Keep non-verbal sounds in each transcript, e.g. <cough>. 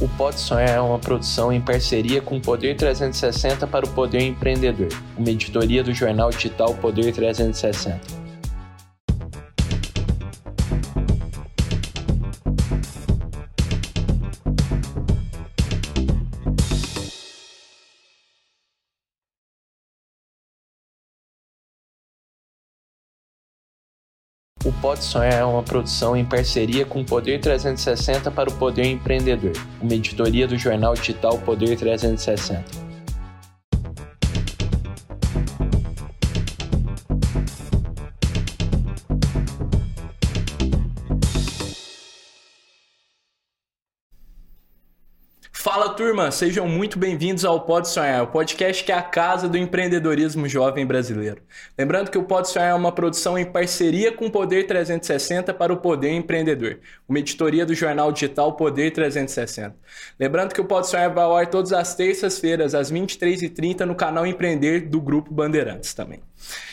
O Pode Sonhar é uma produção em parceria com o Poder 360 para o Poder Empreendedor, uma editoria do jornal digital Poder 360. Pode Sonhar é uma produção em parceria com o Poder 360 para o Poder Empreendedor, uma editoria do jornal digital Poder 360. Turma, sejam muito bem-vindos ao Pode Sonhar, o podcast que é a casa do empreendedorismo jovem brasileiro. Lembrando que o Pode Sonhar é uma produção em parceria com o Poder 360 para o Poder Empreendedor, uma editoria do jornal digital Poder 360. Lembrando que o Pode Sonhar vai ao ar todas as terças-feiras, às 23h30, no canal Empreender do Grupo Bandeirantes também.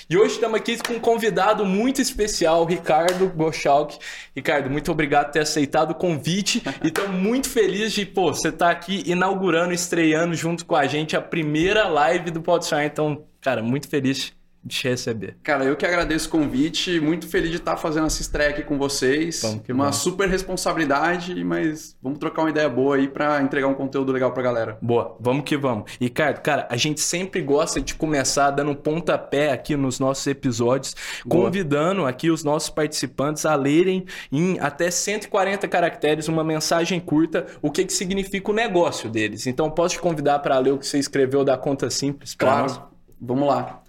E hoje estamos aqui com um convidado muito especial, Ricardo Gochalk. Ricardo, muito obrigado por ter aceitado o convite e estamos muito felizes de, pô, você estar tá aqui inaugurando, estreando junto com a gente a primeira live do Podshine. Então, cara, muito feliz te receber. Cara, eu que agradeço o convite, muito feliz de estar fazendo essa estreia aqui com vocês. Bom, uma bom. super responsabilidade, mas vamos trocar uma ideia boa aí para entregar um conteúdo legal pra galera. Boa, vamos que vamos. E, Ricardo, cara, a gente sempre gosta de começar dando um pontapé aqui nos nossos episódios, boa. convidando aqui os nossos participantes a lerem em até 140 caracteres uma mensagem curta, o que, que significa o negócio deles. Então, posso te convidar para ler o que você escreveu da conta simples? Claro, nós? vamos lá.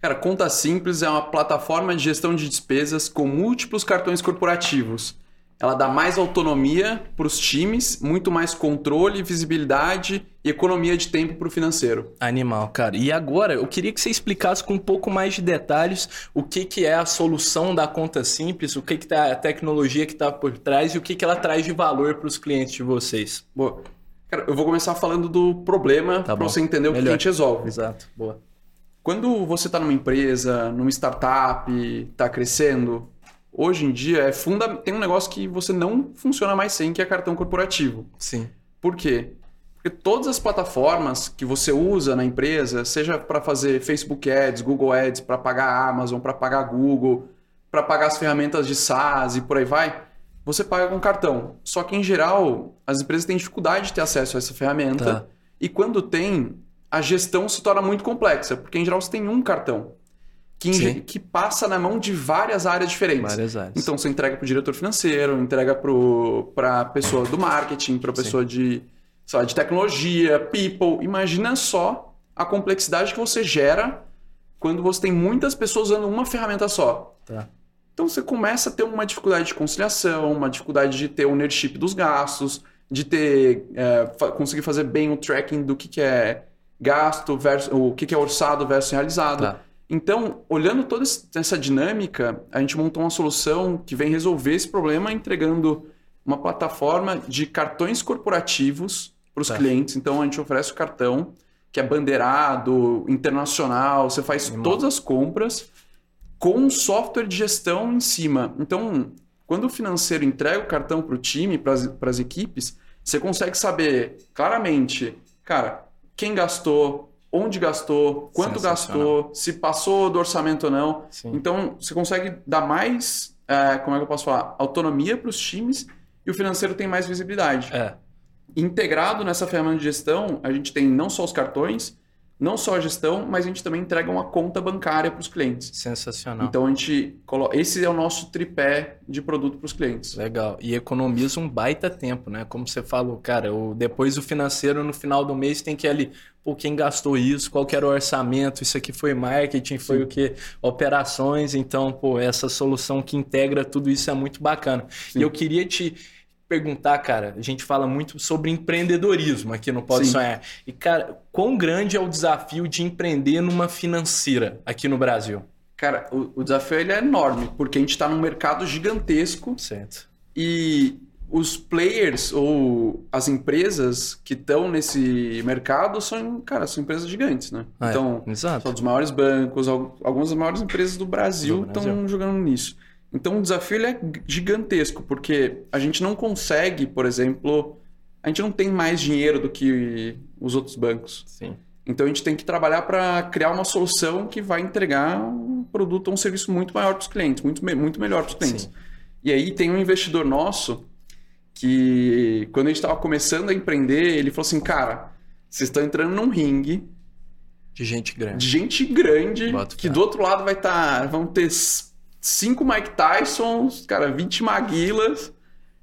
Cara, Conta Simples é uma plataforma de gestão de despesas com múltiplos cartões corporativos. Ela dá mais autonomia para os times, muito mais controle, visibilidade e economia de tempo para o financeiro. Animal, cara. E agora, eu queria que você explicasse com um pouco mais de detalhes o que, que é a solução da conta simples, o que, que tá, a tecnologia que está por trás e o que, que ela traz de valor para os clientes de vocês. Boa. Cara, eu vou começar falando do problema tá para você entender Melhor. o que a gente resolve. Exato. Boa. Quando você está numa empresa, numa startup, está crescendo, hoje em dia é funda... tem um negócio que você não funciona mais sem, que é cartão corporativo. Sim. Por quê? Porque todas as plataformas que você usa na empresa, seja para fazer Facebook Ads, Google Ads, para pagar a Amazon, para pagar a Google, para pagar as ferramentas de SaaS e por aí vai, você paga com cartão. Só que, em geral, as empresas têm dificuldade de ter acesso a essa ferramenta. Tá. E quando tem, a gestão se torna muito complexa, porque em geral você tem um cartão que, que passa na mão de várias áreas diferentes. Várias áreas. Então você entrega para o diretor financeiro, entrega para a pessoa do marketing, para a pessoa de, lá, de tecnologia, people. Imagina só a complexidade que você gera quando você tem muitas pessoas usando uma ferramenta só. Tá. Então você começa a ter uma dificuldade de conciliação, uma dificuldade de ter ownership dos gastos, de ter é, conseguir fazer bem o tracking do que, que é gasto versus o que é orçado versus realizado. Tá. Então, olhando toda essa dinâmica, a gente montou uma solução que vem resolver esse problema entregando uma plataforma de cartões corporativos para os tá. clientes. Então, a gente oferece o cartão que é bandeirado, internacional, você faz Animal. todas as compras com um software de gestão em cima. Então, quando o financeiro entrega o cartão para o time, para as equipes, você consegue saber claramente, cara, quem gastou, onde gastou, quanto gastou, se passou do orçamento ou não. Sim. Então, você consegue dar mais, é, como é que eu posso falar, autonomia para os times e o financeiro tem mais visibilidade. É. Integrado nessa ferramenta de gestão, a gente tem não só os cartões, não só a gestão, mas a gente também entrega uma conta bancária para os clientes. Sensacional. Então a gente coloca. Esse é o nosso tripé de produto para os clientes. Legal. E economiza um baita tempo, né? Como você falou, cara, o, depois o financeiro no final do mês tem que ir ali, pô, quem gastou isso, qual era o orçamento, isso aqui foi marketing, foi Sim. o que? Operações. Então, pô, essa solução que integra tudo isso é muito bacana. Sim. E eu queria te perguntar, cara, a gente fala muito sobre empreendedorismo aqui no Pode Sim. Sonhar. E, cara, quão grande é o desafio de empreender numa financeira aqui no Brasil? Cara, o, o desafio ele é enorme, porque a gente está num mercado gigantesco. Certo. E os players ou as empresas que estão nesse mercado são, cara, são empresas gigantes, né? Ah, então, é. são dos maiores bancos, algumas das maiores empresas do Brasil estão jogando nisso. Então o desafio é gigantesco, porque a gente não consegue, por exemplo, a gente não tem mais dinheiro do que os outros bancos. Sim. Então a gente tem que trabalhar para criar uma solução que vai entregar um produto ou um serviço muito maior para os clientes, muito, muito melhor para os clientes. Sim. E aí tem um investidor nosso que, quando a gente estava começando a empreender, ele falou assim: cara, vocês estão entrando num ringue De gente de grande. gente grande Boto que fé. do outro lado vai estar. vão ter cinco Mike Tysons, cara, 20 Maguilas.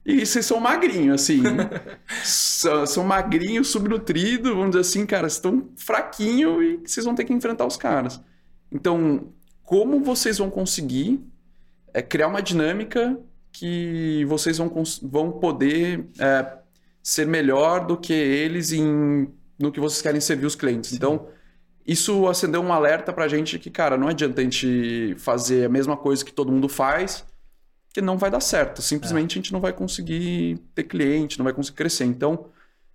E vocês são magrinhos, assim. <laughs> são, são magrinhos, subnutridos, vamos dizer assim, cara, vocês estão fraquinho e vocês vão ter que enfrentar os caras. Então, como vocês vão conseguir é, criar uma dinâmica que vocês vão, vão poder é, ser melhor do que eles em, no que vocês querem servir os clientes? Então, isso acendeu um alerta pra gente que, cara, não adianta a gente fazer a mesma coisa que todo mundo faz, que não vai dar certo. Simplesmente a gente não vai conseguir ter cliente, não vai conseguir crescer. Então,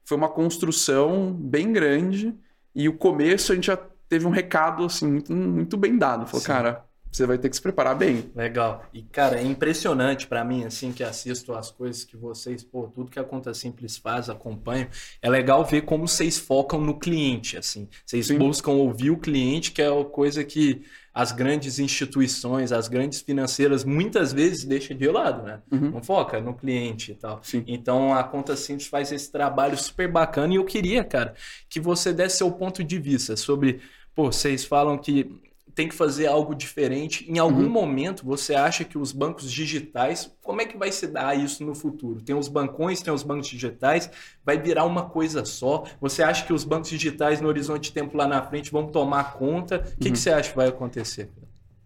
foi uma construção bem grande e o começo a gente já teve um recado, assim, muito, muito bem dado. Falou, Sim. cara, você vai ter que se preparar bem. Legal. E, cara, é impressionante pra mim, assim, que assisto as coisas que vocês, pô, tudo que a Conta Simples faz, acompanho. É legal ver como vocês focam no cliente, assim. Vocês Sim. buscam ouvir o cliente, que é a coisa que as grandes instituições, as grandes financeiras, muitas vezes deixam de lado, né? Uhum. Não foca no cliente e tal. Sim. Então a Conta Simples faz esse trabalho super bacana e eu queria, cara, que você desse seu ponto de vista sobre, pô, vocês falam que tem que fazer algo diferente. Em algum Uhum. momento você acha que os bancos digitais, como é que vai se dar isso no futuro? Tem os bancões, tem os bancos digitais, vai virar uma coisa só? Você acha que os bancos digitais no horizonte de tempo lá na frente vão tomar conta? O que, Uhum. que você acha que vai acontecer?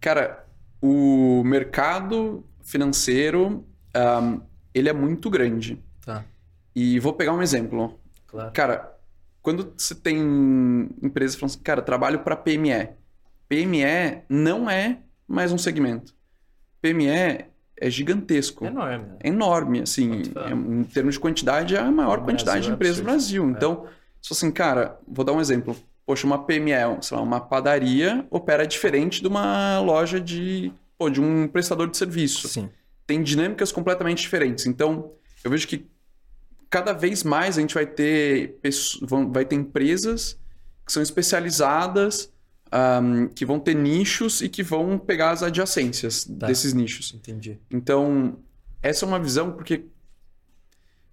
Cara, o mercado financeiro, ahm, ele é muito grande. Tá, E vou pegar um exemplo. claro. Cara, quando você tem empresas falando assim, cara, trabalho para PME. PME não é mais um segmento. PME é gigantesco. É enorme, né? É enorme, assim, é- em termos de quantidade, é a maior No quantidade Brasil de é empresas do. Brasil. Então, se assim, cara, vou dar um exemplo. Poxa, uma PME, sei lá, uma padaria opera diferente de uma loja de, pô, de um prestador de serviço Sim. tem dinâmicas completamente diferentes. Então, eu vejo que cada vez mais a gente vai ter, vai ter empresas que são especializadas, ahm, que vão ter nichos e que vão pegar as adjacências Tá. desses nichos. Entendi. Então, essa é uma visão porque,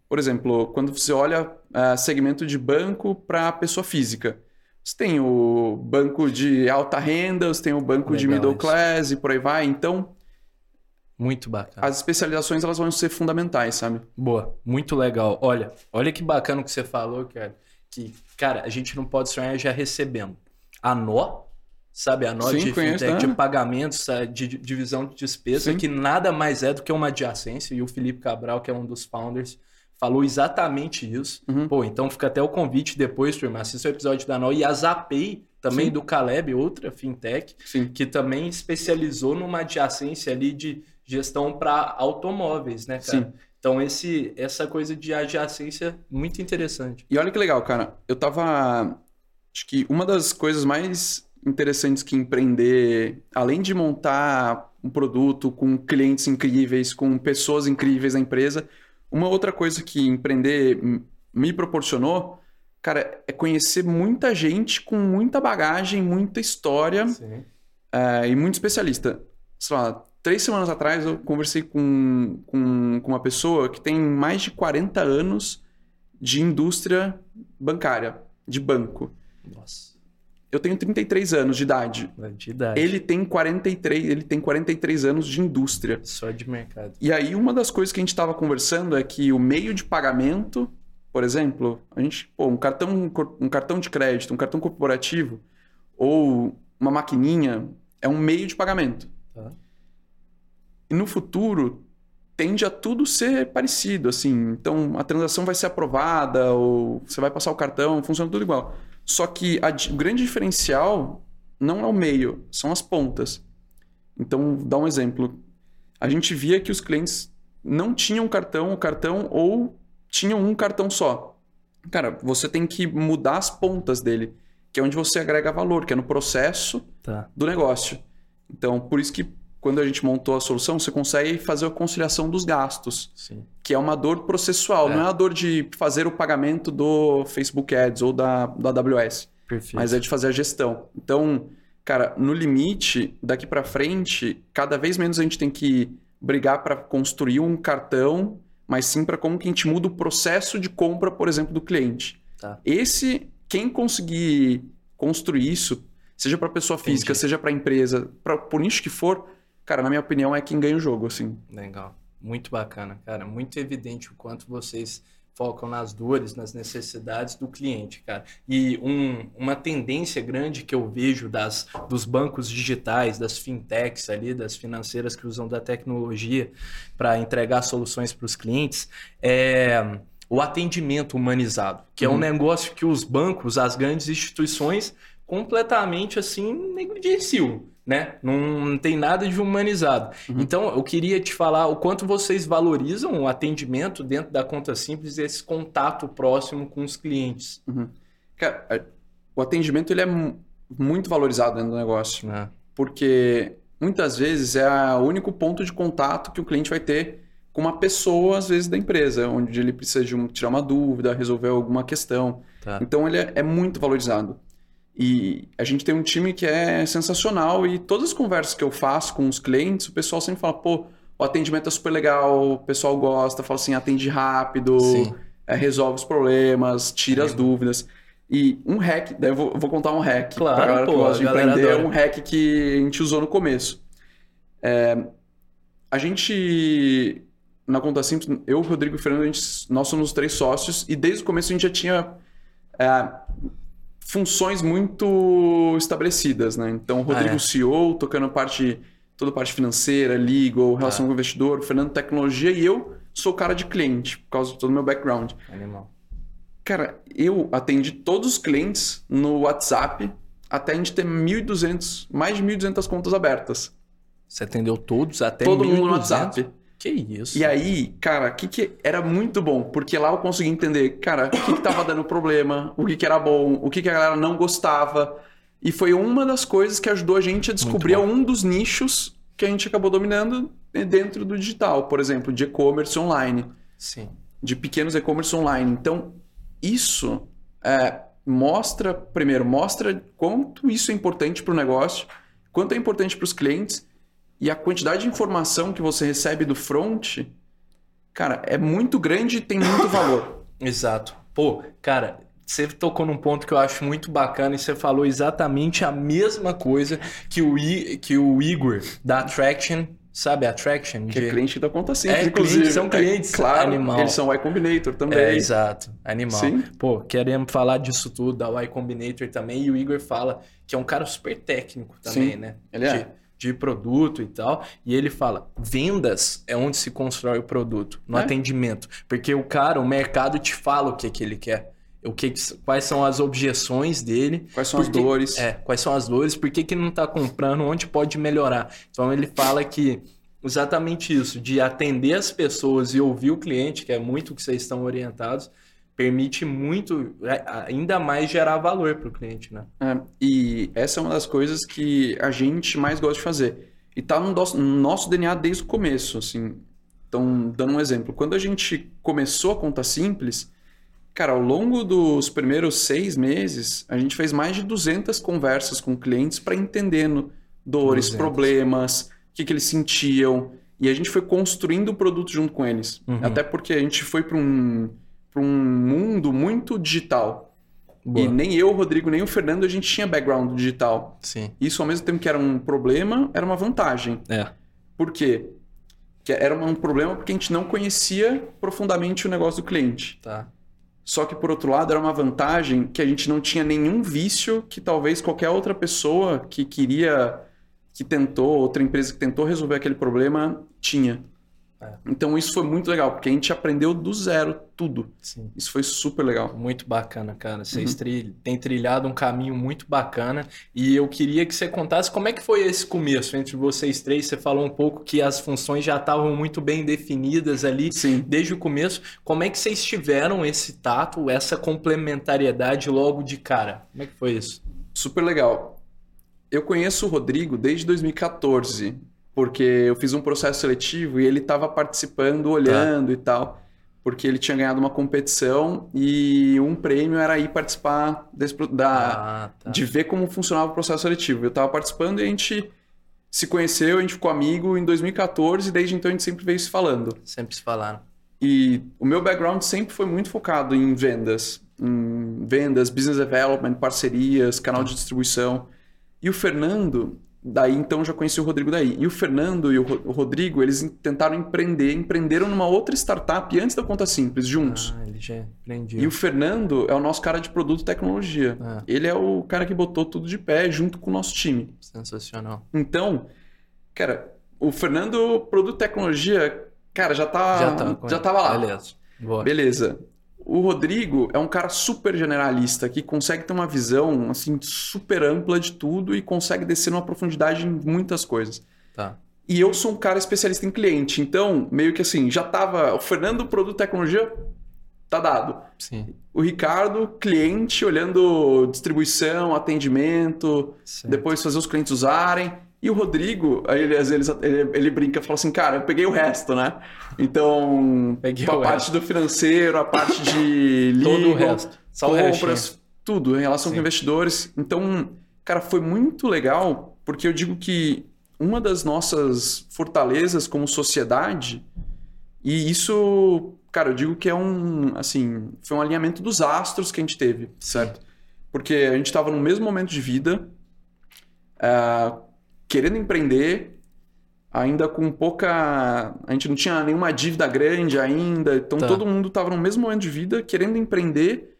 por exemplo, quando você olha ah, segmento de banco para pessoa física, você tem o banco de alta renda, você tem o banco de Legal middle isso. class e por aí vai. Então, Muito bacana. as especializações elas vão ser fundamentais, sabe? Boa, muito legal. Olha, olha que bacana o que você falou, cara. Que, cara, a gente não pode sonhar já recebendo. A nó, sabe? A nó Sim, de conheço, fintech, de né? pagamentos, sabe? de de divisão de despesa, Sim. que nada mais é do que uma adjacência. E o Felipe Cabral, que é um dos founders, falou exatamente isso. Uhum. Pô, então fica até o convite depois, turma. Assista o episódio da nó. E a Zapay, também Sim. do Caleb, outra fintech, Sim. que também especializou numa adjacência ali de gestão para automóveis, né, cara? Sim. Então esse essa coisa de adjacência muito interessante. E olha que legal, cara. Eu tava. Acho que uma das coisas mais interessantes que empreender, além de montar um produto com clientes incríveis, com pessoas incríveis na empresa, uma outra coisa que empreender me proporcionou, cara, é conhecer muita gente com muita bagagem, muita história. É, e muito especialista. Sei lá, três semanas atrás eu conversei com, com, com uma pessoa que tem mais de 40 anos de indústria bancária, de banco. Nossa, Eu tenho 33 anos de idade. de idade. Ele tem 43, ele tem 43 anos de indústria. Só de mercado. E aí uma das coisas que a gente estava conversando é que o meio de pagamento, por exemplo, a gente, pô, um cartão, um cartão de crédito, um cartão corporativo ou uma maquininha é um meio de pagamento. Tá. E no futuro tende a tudo ser parecido, assim. Então a transação vai ser aprovada ou você vai passar o cartão, funciona tudo igual. Só que a o grande diferencial não é o meio, são as pontas. Então, dá um exemplo. A gente via que os clientes não tinham cartão, o cartão ou tinham um cartão só. Cara, você tem que mudar as pontas dele, que é onde você agrega valor, que é no processo Tá. do negócio. Então, por isso que quando a gente montou a solução, você consegue fazer a conciliação dos gastos, Sim. que é uma dor processual, É. não é a dor de fazer o pagamento do Facebook Ads ou da, da AWS, Perfeito. mas é de fazer a gestão. Então, cara, no limite, daqui para frente, cada vez menos a gente tem que brigar para construir um cartão, mas sim para como que a gente muda o processo de compra, por exemplo, do cliente. Tá. Esse, quem conseguir construir isso, seja para pessoa física, Entendi. seja para empresa, para por nicho que for, cara, na minha opinião é quem ganha o jogo, assim. Legal. Muito bacana, cara. Muito evidente o quanto vocês focam nas dores, nas necessidades do cliente, cara. E um- uma tendência grande que eu vejo das, dos bancos digitais, das fintechs ali, das financeiras que usam da tecnologia para entregar soluções para os clientes, é o atendimento humanizado, que é um Uhum. negócio que os bancos, as grandes instituições, completamente assim negligenciam, né? Não, não tem nada de humanizado. Uhum. Então, eu queria te falar o quanto vocês valorizam o atendimento dentro da conta simples e esse contato próximo com os clientes. Cara, a- o atendimento ele é mu- muito valorizado dentro do negócio, Né? porque muitas vezes é o único ponto de contato que o cliente vai ter com uma pessoa, às vezes, da empresa, onde ele precisa de um- tirar uma dúvida, resolver alguma questão. Tá. Então ele é, é muito valorizado. E a gente tem um time que é sensacional e todas as conversas que eu faço com os clientes, o pessoal sempre fala, pô, o atendimento é super legal, o pessoal gosta, fala assim, atende rápido, é, resolve os problemas, tira as Sim. dúvidas. E um hack, daí eu vou, vou contar um hack. Claro, pra galera que pô, gosta de empreender, é um hack que a gente usou no começo. É, a gente, na conta simples, eu, o Rodrigo e Fernando, gente, nós somos os três sócios e desde o começo a gente já tinha é, funções muito estabelecidas, né? Então, o Rodrigo Ah, é. CEO, tocando parte, toda a parte financeira, legal, relação Tá. com o investidor, o Fernando tecnologia e eu sou cara de cliente, por causa de todo o meu background. Animal. Cara, eu atendi todos os clientes no WhatsApp até a gente ter 1.200, mais de 1.200 contas abertas. Você atendeu todos até Todo mundo no 1.200? WhatsApp. Que isso? E aí, cara, que, que era muito bom, porque lá eu consegui entender, cara, o que, que tava dando problema, o que, que era bom, o que, que a galera não gostava. E foi uma das coisas que ajudou a gente a descobrir um dos nichos que a gente acabou dominando dentro do digital, por exemplo, de e-commerce online Sim. de pequenos e-commerce online. Então, isso é, mostra, primeiro, mostra quanto isso é importante para o negócio, quanto é importante para os clientes e a quantidade de informação que você recebe do front, cara, é muito grande e tem muito <coughs> valor. Exato. Pô, cara, você tocou num ponto que eu acho muito bacana e você falou exatamente a mesma coisa que o, I, que o Igor da Attraction, sabe? Attraction? Que é de- cliente da conta simples, É, inclusive. clientes, são clientes, É, claro, animal. eles são Y Combinator também. É, exato. Animal. Sim. Pô, queremos falar disso tudo, da Y Combinator também, e o Igor fala que é um cara super técnico também, Sim, né? ele é. De, de produto e tal. E ele fala: vendas é onde se constrói o produto, no É. atendimento. Porque o cara, o mercado te fala o que, que ele quer. O que, quais são as objeções dele. Quais são as Por que- dores? É, quais são as dores, por que, que não está comprando, onde pode melhorar. Então ele fala que exatamente isso, de atender as pessoas e ouvir o cliente, que é muito o que vocês estão orientados, permite muito, é, ainda mais gerar valor para o cliente, né? É, e essa é uma das coisas que a gente mais gosta de fazer. E tá no nosso, no nosso DNA desde o começo, assim. Então, dando um exemplo, quando a gente começou a conta simples, cara, ao longo dos primeiros seis meses, a gente fez mais de 200 conversas com clientes para entendendo dores, 200. problemas, o que, que eles sentiam. E a gente foi construindo o produto junto com eles. Uhum. Até porque a gente foi para um, pra um mundo muito digital. Boa. E nem eu, o Rodrigo, nem o Fernando, a gente tinha background digital. Sim. Isso, ao mesmo tempo que era um problema, era uma vantagem. É. Por quê? Que era um problema porque a gente não conhecia profundamente o negócio do cliente. Tá. Só que, por outro lado, era uma vantagem que a gente não tinha nenhum vício que talvez qualquer outra pessoa que queria, que tentou, outra empresa que tentou resolver aquele problema, tinha. É. Então, isso foi muito legal, porque a gente aprendeu do zero tudo. Sim. Isso foi super legal. Muito bacana, cara. Vocês Uhum. tri- têm trilhado um caminho muito bacana e eu queria que você contasse como é que foi esse começo entre vocês três. Você falou um pouco que as funções já estavam muito bem definidas ali Sim. desde o começo. Como é que vocês tiveram esse tato, essa complementariedade logo de cara? Como é que foi isso? Super legal. Eu conheço o Rodrigo desde 2014, porque eu fiz um processo seletivo e ele estava participando, olhando e tal, porque ele tinha ganhado uma competição e um prêmio era ir participar desse, da, Ah, tá. de ver como funcionava o processo seletivo. Eu estava participando e a gente se conheceu, a gente ficou amigo em 2014 e desde então a gente sempre veio se falando. Sempre se falaram. E o meu background sempre foi muito focado em vendas, em vendas, business development, parcerias, canal de distribuição. E o Fernando, daí então já conheci o Rodrigo daí. E o Fernando e o Ro- o Rodrigo, eles tentaram empreender, empreenderam numa outra startup antes da Conta Simples, juntos. Ah, ele já aprendia. E o Fernando é o nosso cara de produto e tecnologia. Ah. Ele é o cara que botou tudo de pé junto com o nosso time. Sensacional. Então, cara, o Fernando, produto e tecnologia, cara, já tá, já tá. já tava lá. Beleza. Boa. Beleza. O Rodrigo é um cara super generalista que consegue ter uma visão assim super ampla de tudo e consegue descer numa profundidade em muitas coisas. Tá. E eu sou um cara especialista em cliente, então meio que assim, já tava, o Fernando produto e tecnologia tá dado. Sim. O Ricardo, cliente, olhando distribuição, atendimento, Certo. depois fazer os clientes usarem. E o Rodrigo, aí ele, às vezes ele, ele brinca e fala assim, cara, eu peguei o resto, né? Então, Peguei a parte do financeiro, a parte de legal, <laughs> Todo o resto. Só compras, tudo em relação Sim. com investidores. Então, cara, foi muito legal, porque eu digo que uma das nossas fortalezas como sociedade, e isso, cara, eu digo que é um, assim, foi um alinhamento dos astros que a gente teve, certo? Porque a gente estava no mesmo momento de vida, ah, querendo empreender, ainda com pouca. A gente não tinha nenhuma dívida grande ainda, então Tá. todo mundo estava no mesmo momento de vida, querendo empreender,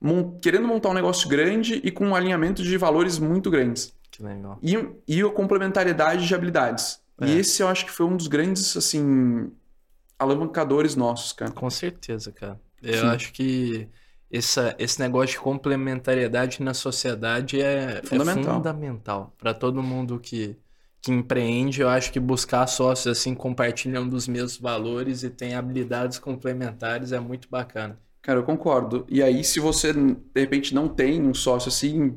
mon- querendo montar um negócio grande e com um alinhamento de valores muito grandes. Que legal. E, e a complementariedade de habilidades. É. E esse eu acho que foi um dos grandes, assim, alavancadores nossos, cara. Com certeza, cara. Eu Sim. acho que essa, esse negócio de complementariedade na sociedade é é Fundamental. fundamental para todo mundo que, que empreende. Eu acho que buscar sócios assim compartilham dos mesmos valores e tem habilidades complementares é muito bacana. Cara, eu concordo. E aí, se você, de repente, não tem um sócio assim,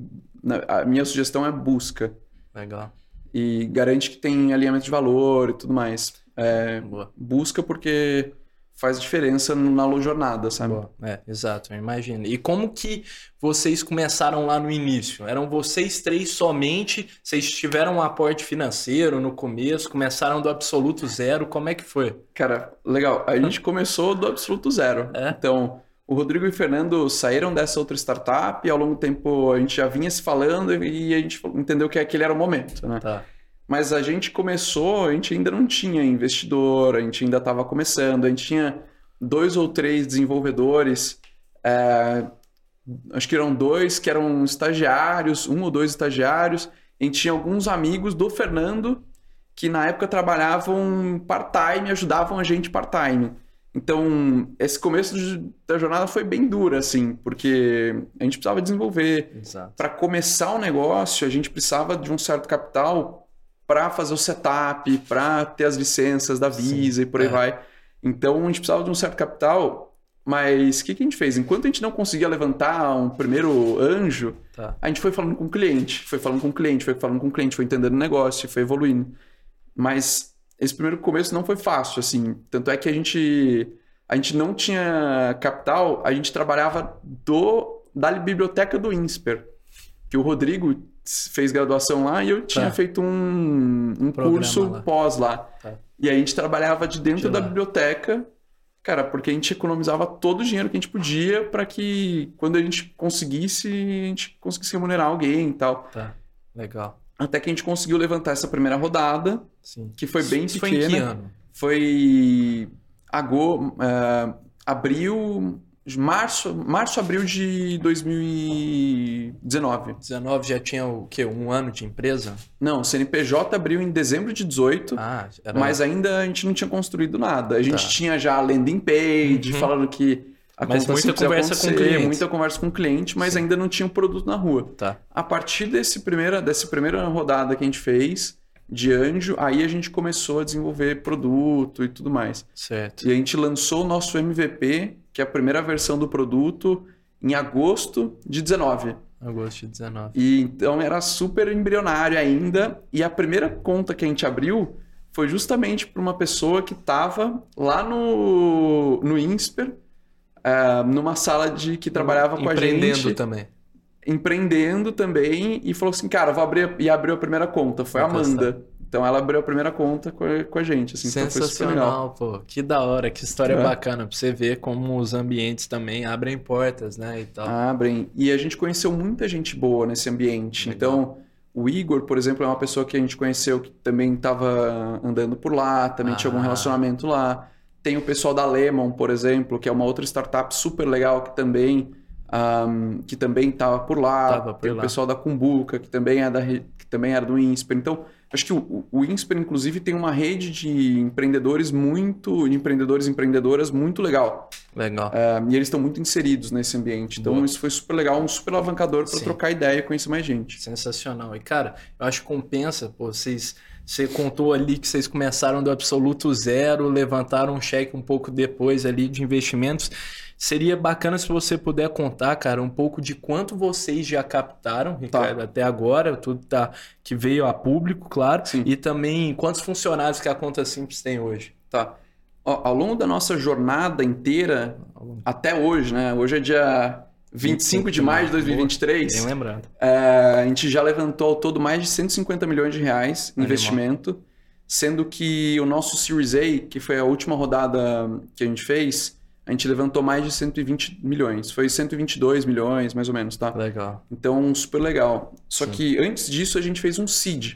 a minha sugestão é busca. Legal. E garante que tem alinhamento de valor e tudo mais. É, Boa. busca porque faz diferença na jornada, sabe? Boa. É, exato, eu imagino. E como que vocês começaram lá no início? Eram vocês três somente? Vocês tiveram um aporte financeiro no começo? Começaram do absoluto zero? Como é que foi? Cara, legal. A gente começou do absoluto zero. É? Então, o Rodrigo e o Fernando saíram dessa outra startup e ao longo do tempo a gente já vinha se falando e a gente entendeu que aquele era o momento, né? Tá. Mas a gente começou, a gente ainda não tinha investidor, a gente ainda estava começando, a gente tinha dois ou três desenvolvedores, é, acho que eram dois que eram estagiários, um ou dois estagiários, a gente tinha alguns amigos do Fernando que na época trabalhavam part-time, ajudavam a gente part-time. Então, esse começo da jornada foi bem dura, assim, porque a gente precisava desenvolver, para começar o negócio, a gente precisava de um certo capital para fazer o setup, para ter as licenças da Visa Sim, e por aí é. vai. Então a gente precisava de um certo capital, mas o que, que a gente fez? Enquanto a gente não conseguia levantar um primeiro anjo, Tá. a gente foi falando com o cliente, foi falando com o cliente, foi falando com o cliente, foi entendendo o negócio, foi evoluindo. Mas esse primeiro começo não foi fácil, assim. Tanto é que a gente, a gente não tinha capital, a gente trabalhava do, da biblioteca do INSPER. Que o Rodrigo fez graduação lá e eu tinha Tá. feito um, um Programa curso lá. pós lá. Tá. E aí a gente trabalhava de dentro De da biblioteca, cara, porque a gente economizava todo o dinheiro que a gente podia para que quando a gente conseguisse, a gente conseguisse remunerar alguém e tal. Tá. Legal. Até que a gente conseguiu levantar essa primeira rodada, Sim. que foi bem Isso foi em que pequena. ano? Foi ago, eh, abril, março, março, abril de 2019. 19 já tinha o quê? Um ano de empresa? Não, o CNPJ abriu em dezembro de 18. Ah, era... Mas ainda a gente não tinha construído nada. A gente Tá. tinha já a landing page Uhum. falando que a Mas muita conversa com acontecer, cliente. muita conversa com o cliente, mas Sim. ainda não tinha um produto na rua. Tá. A partir desse primeira, dessa primeira rodada que a gente fez de anjo, aí a gente começou a desenvolver produto e tudo mais. Certo. E a gente lançou o nosso MVP, que é a primeira versão do produto, em agosto de 19. Agosto de 19. E então era super embrionário ainda. E a primeira conta que a gente abriu foi justamente para uma pessoa que estava lá no, no INSPER, uh, numa sala de que trabalhava com a gente. Empreendendo também. Empreendendo também, e falou assim: cara, vou abrir. E abriu a primeira conta. Foi a Amanda. Então ela abriu a primeira conta com a, com a gente. Assim, Sensacional, então pô. Que da hora, que história é. bacana pra você ver como os ambientes também abrem portas, né? E tal. Abrem. E a gente conheceu muita gente boa nesse ambiente. Legal. Então, o Igor, por exemplo, é uma pessoa que a gente conheceu que também estava andando por lá, também ah. tinha algum ah. relacionamento lá. Tem o pessoal da Lemon, por exemplo, que é uma outra startup super legal que também um, que também estava por lá. Tava por Tem lá. o pessoal da Cumbuca, que também é da que também era do INSPER. Então, Acho que o, o INSPER, inclusive, tem uma rede de empreendedores muito. de empreendedores e empreendedoras muito legal. Legal. Uh, e eles estão muito inseridos nesse ambiente. Então, Boa. isso foi super legal, um super alavancador para trocar ideia e conhecer mais gente. Sensacional. E, cara, eu acho que compensa, pô, vocês. Você contou ali que vocês começaram do absoluto zero, levantaram um cheque um pouco depois ali de investimentos. Seria bacana se você puder contar, cara, um pouco de quanto vocês já captaram, Ricardo, tá. até agora, tudo tá que veio a público, claro, Sim. e também quantos funcionários que a Conta Simples tem hoje. Tá. Ó, ao longo da nossa jornada inteira, até hoje, né? Hoje é dia 25 de maio de 2023. Bem lembrando. É, a gente já levantou ao todo mais de 150 milhões de reais em investimento, sendo que o nosso Series A, que foi a última rodada que a gente fez, a gente levantou mais de 120 milhões. Foi 122 milhões, mais ou menos, tá? Legal. Então, super legal. Só Sim. que antes disso, a gente fez um seed,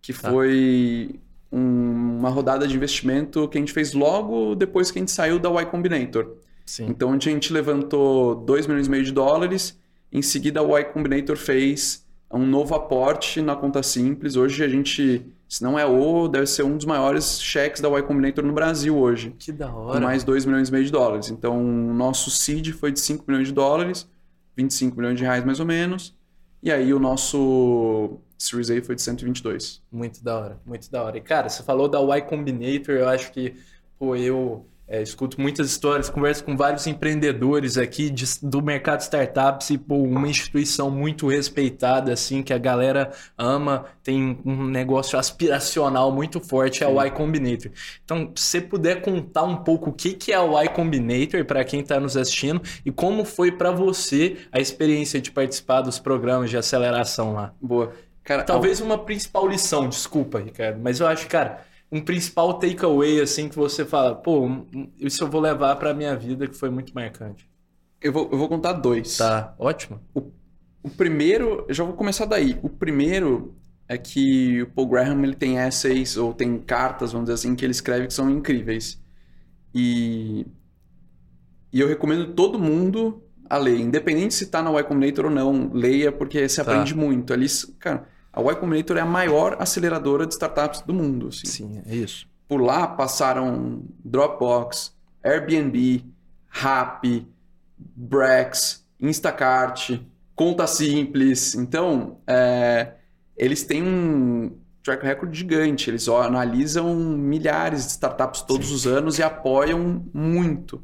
que tá. foi um, uma rodada de investimento que a gente fez logo depois que a gente saiu da Y Combinator. Sim. Então, a gente levantou 2 milhões e meio de dólares. Em seguida, a Y Combinator fez um novo aporte na conta simples. Hoje a gente se não é o, deve ser um dos maiores cheques da Y Combinator no Brasil hoje. Que da hora. Com mais 2 milhões e meio de dólares. Então, o nosso seed foi de 5 milhões de dólares, 25 milhões de reais mais ou menos. E aí o nosso Series A foi de 122. Muito da hora, muito da hora. E cara, você falou da Y Combinator, eu acho que, pô, eu é, escuto muitas histórias, converso com vários empreendedores aqui de, do mercado startups e pô, uma instituição muito respeitada, assim, que a galera ama, tem um negócio aspiracional muito forte, é o Y Combinator. Então, se você puder contar um pouco o que, que é o Y Combinator para quem está nos assistindo e como foi para você a experiência de participar dos programas de aceleração lá. Boa. Cara, Talvez uma principal lição, desculpa, Ricardo, mas eu acho, cara um principal takeaway, assim, que você fala, pô, isso eu vou levar pra minha vida, que foi muito marcante? Eu vou, eu vou contar dois. Tá, ótimo. O, o primeiro, eu já vou começar daí. O primeiro é que o Paul Graham ele tem essays, ou tem cartas, vamos dizer assim, que ele escreve que são incríveis. E, e eu recomendo todo mundo a ler, independente se tá na Y Combinator ou não, leia, porque você tá. aprende muito. Ali, cara, a Y Combinator é a maior aceleradora de startups do mundo. Assim. Sim, é isso. Por lá passaram Dropbox, Airbnb, Rappi, Brex, Instacart, Conta Simples. Então, é, eles têm um track record gigante. Eles ó, analisam milhares de startups todos Sim. os anos e apoiam muito.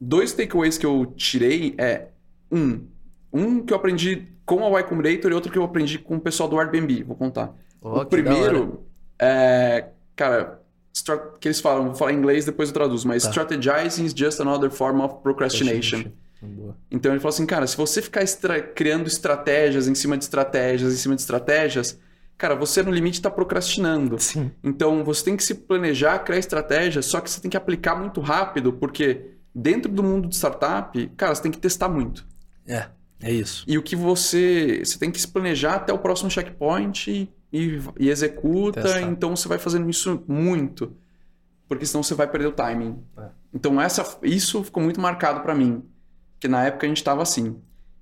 Dois takeaways que eu tirei é um, um que eu aprendi com a Y Combinator e outro que eu aprendi com o pessoal do Airbnb. Vou contar. Oh, o primeiro é, cara, que eles falam, vou falar em inglês depois eu traduzo, mas tá. strategizing is just another form of procrastination. Então ele falou assim, cara, se você ficar estra criando estratégias em cima de estratégias, em cima de estratégias, cara, você no limite está procrastinando. Sim. Então você tem que se planejar, criar estratégias, só que você tem que aplicar muito rápido, porque dentro do mundo de startup, cara, você tem que testar muito. É. É isso. E o que você. Você tem que se planejar até o próximo checkpoint e, e, executa. Testar. Então você vai fazendo isso muito. Porque senão você vai perder o timing. É. Então essa, isso ficou muito marcado para mim. Que na época a gente estava assim.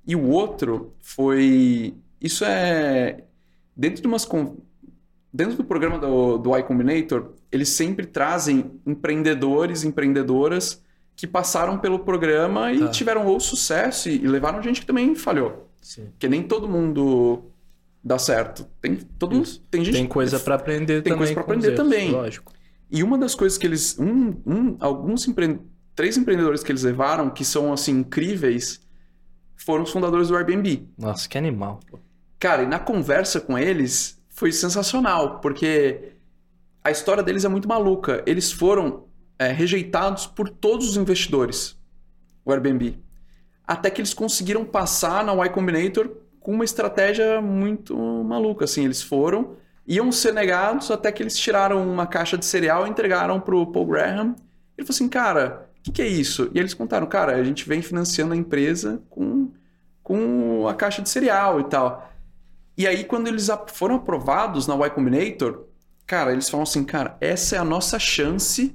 E o outro foi. Isso é. Dentro de umas. Dentro do programa do, do Y Combinator, eles sempre trazem empreendedores, empreendedoras que passaram pelo programa e tá. tiveram ou sucesso e, e, levaram gente que também falhou. Sim. Porque nem todo mundo dá certo. Tem todo mundo, tem gente tem coisa para aprender tem também. Tem coisa para aprender também. Lógico. E uma das coisas que eles um, um alguns empre... três empreendedores que eles levaram que são assim incríveis foram os fundadores do Airbnb. Nossa, que animal. Pô. Cara, e na conversa com eles foi sensacional, porque a história deles é muito maluca. Eles foram é, rejeitados por todos os investidores, o Airbnb. Até que eles conseguiram passar na Y Combinator com uma estratégia muito maluca. Assim, eles foram, iam ser negados até que eles tiraram uma caixa de cereal e entregaram pro Paul Graham. Ele falou assim, cara, o que, que é isso? E eles contaram, cara, a gente vem financiando a empresa com, com a caixa de cereal e tal. E aí, quando eles foram aprovados na Y Combinator, cara, eles falam assim, cara, essa é a nossa chance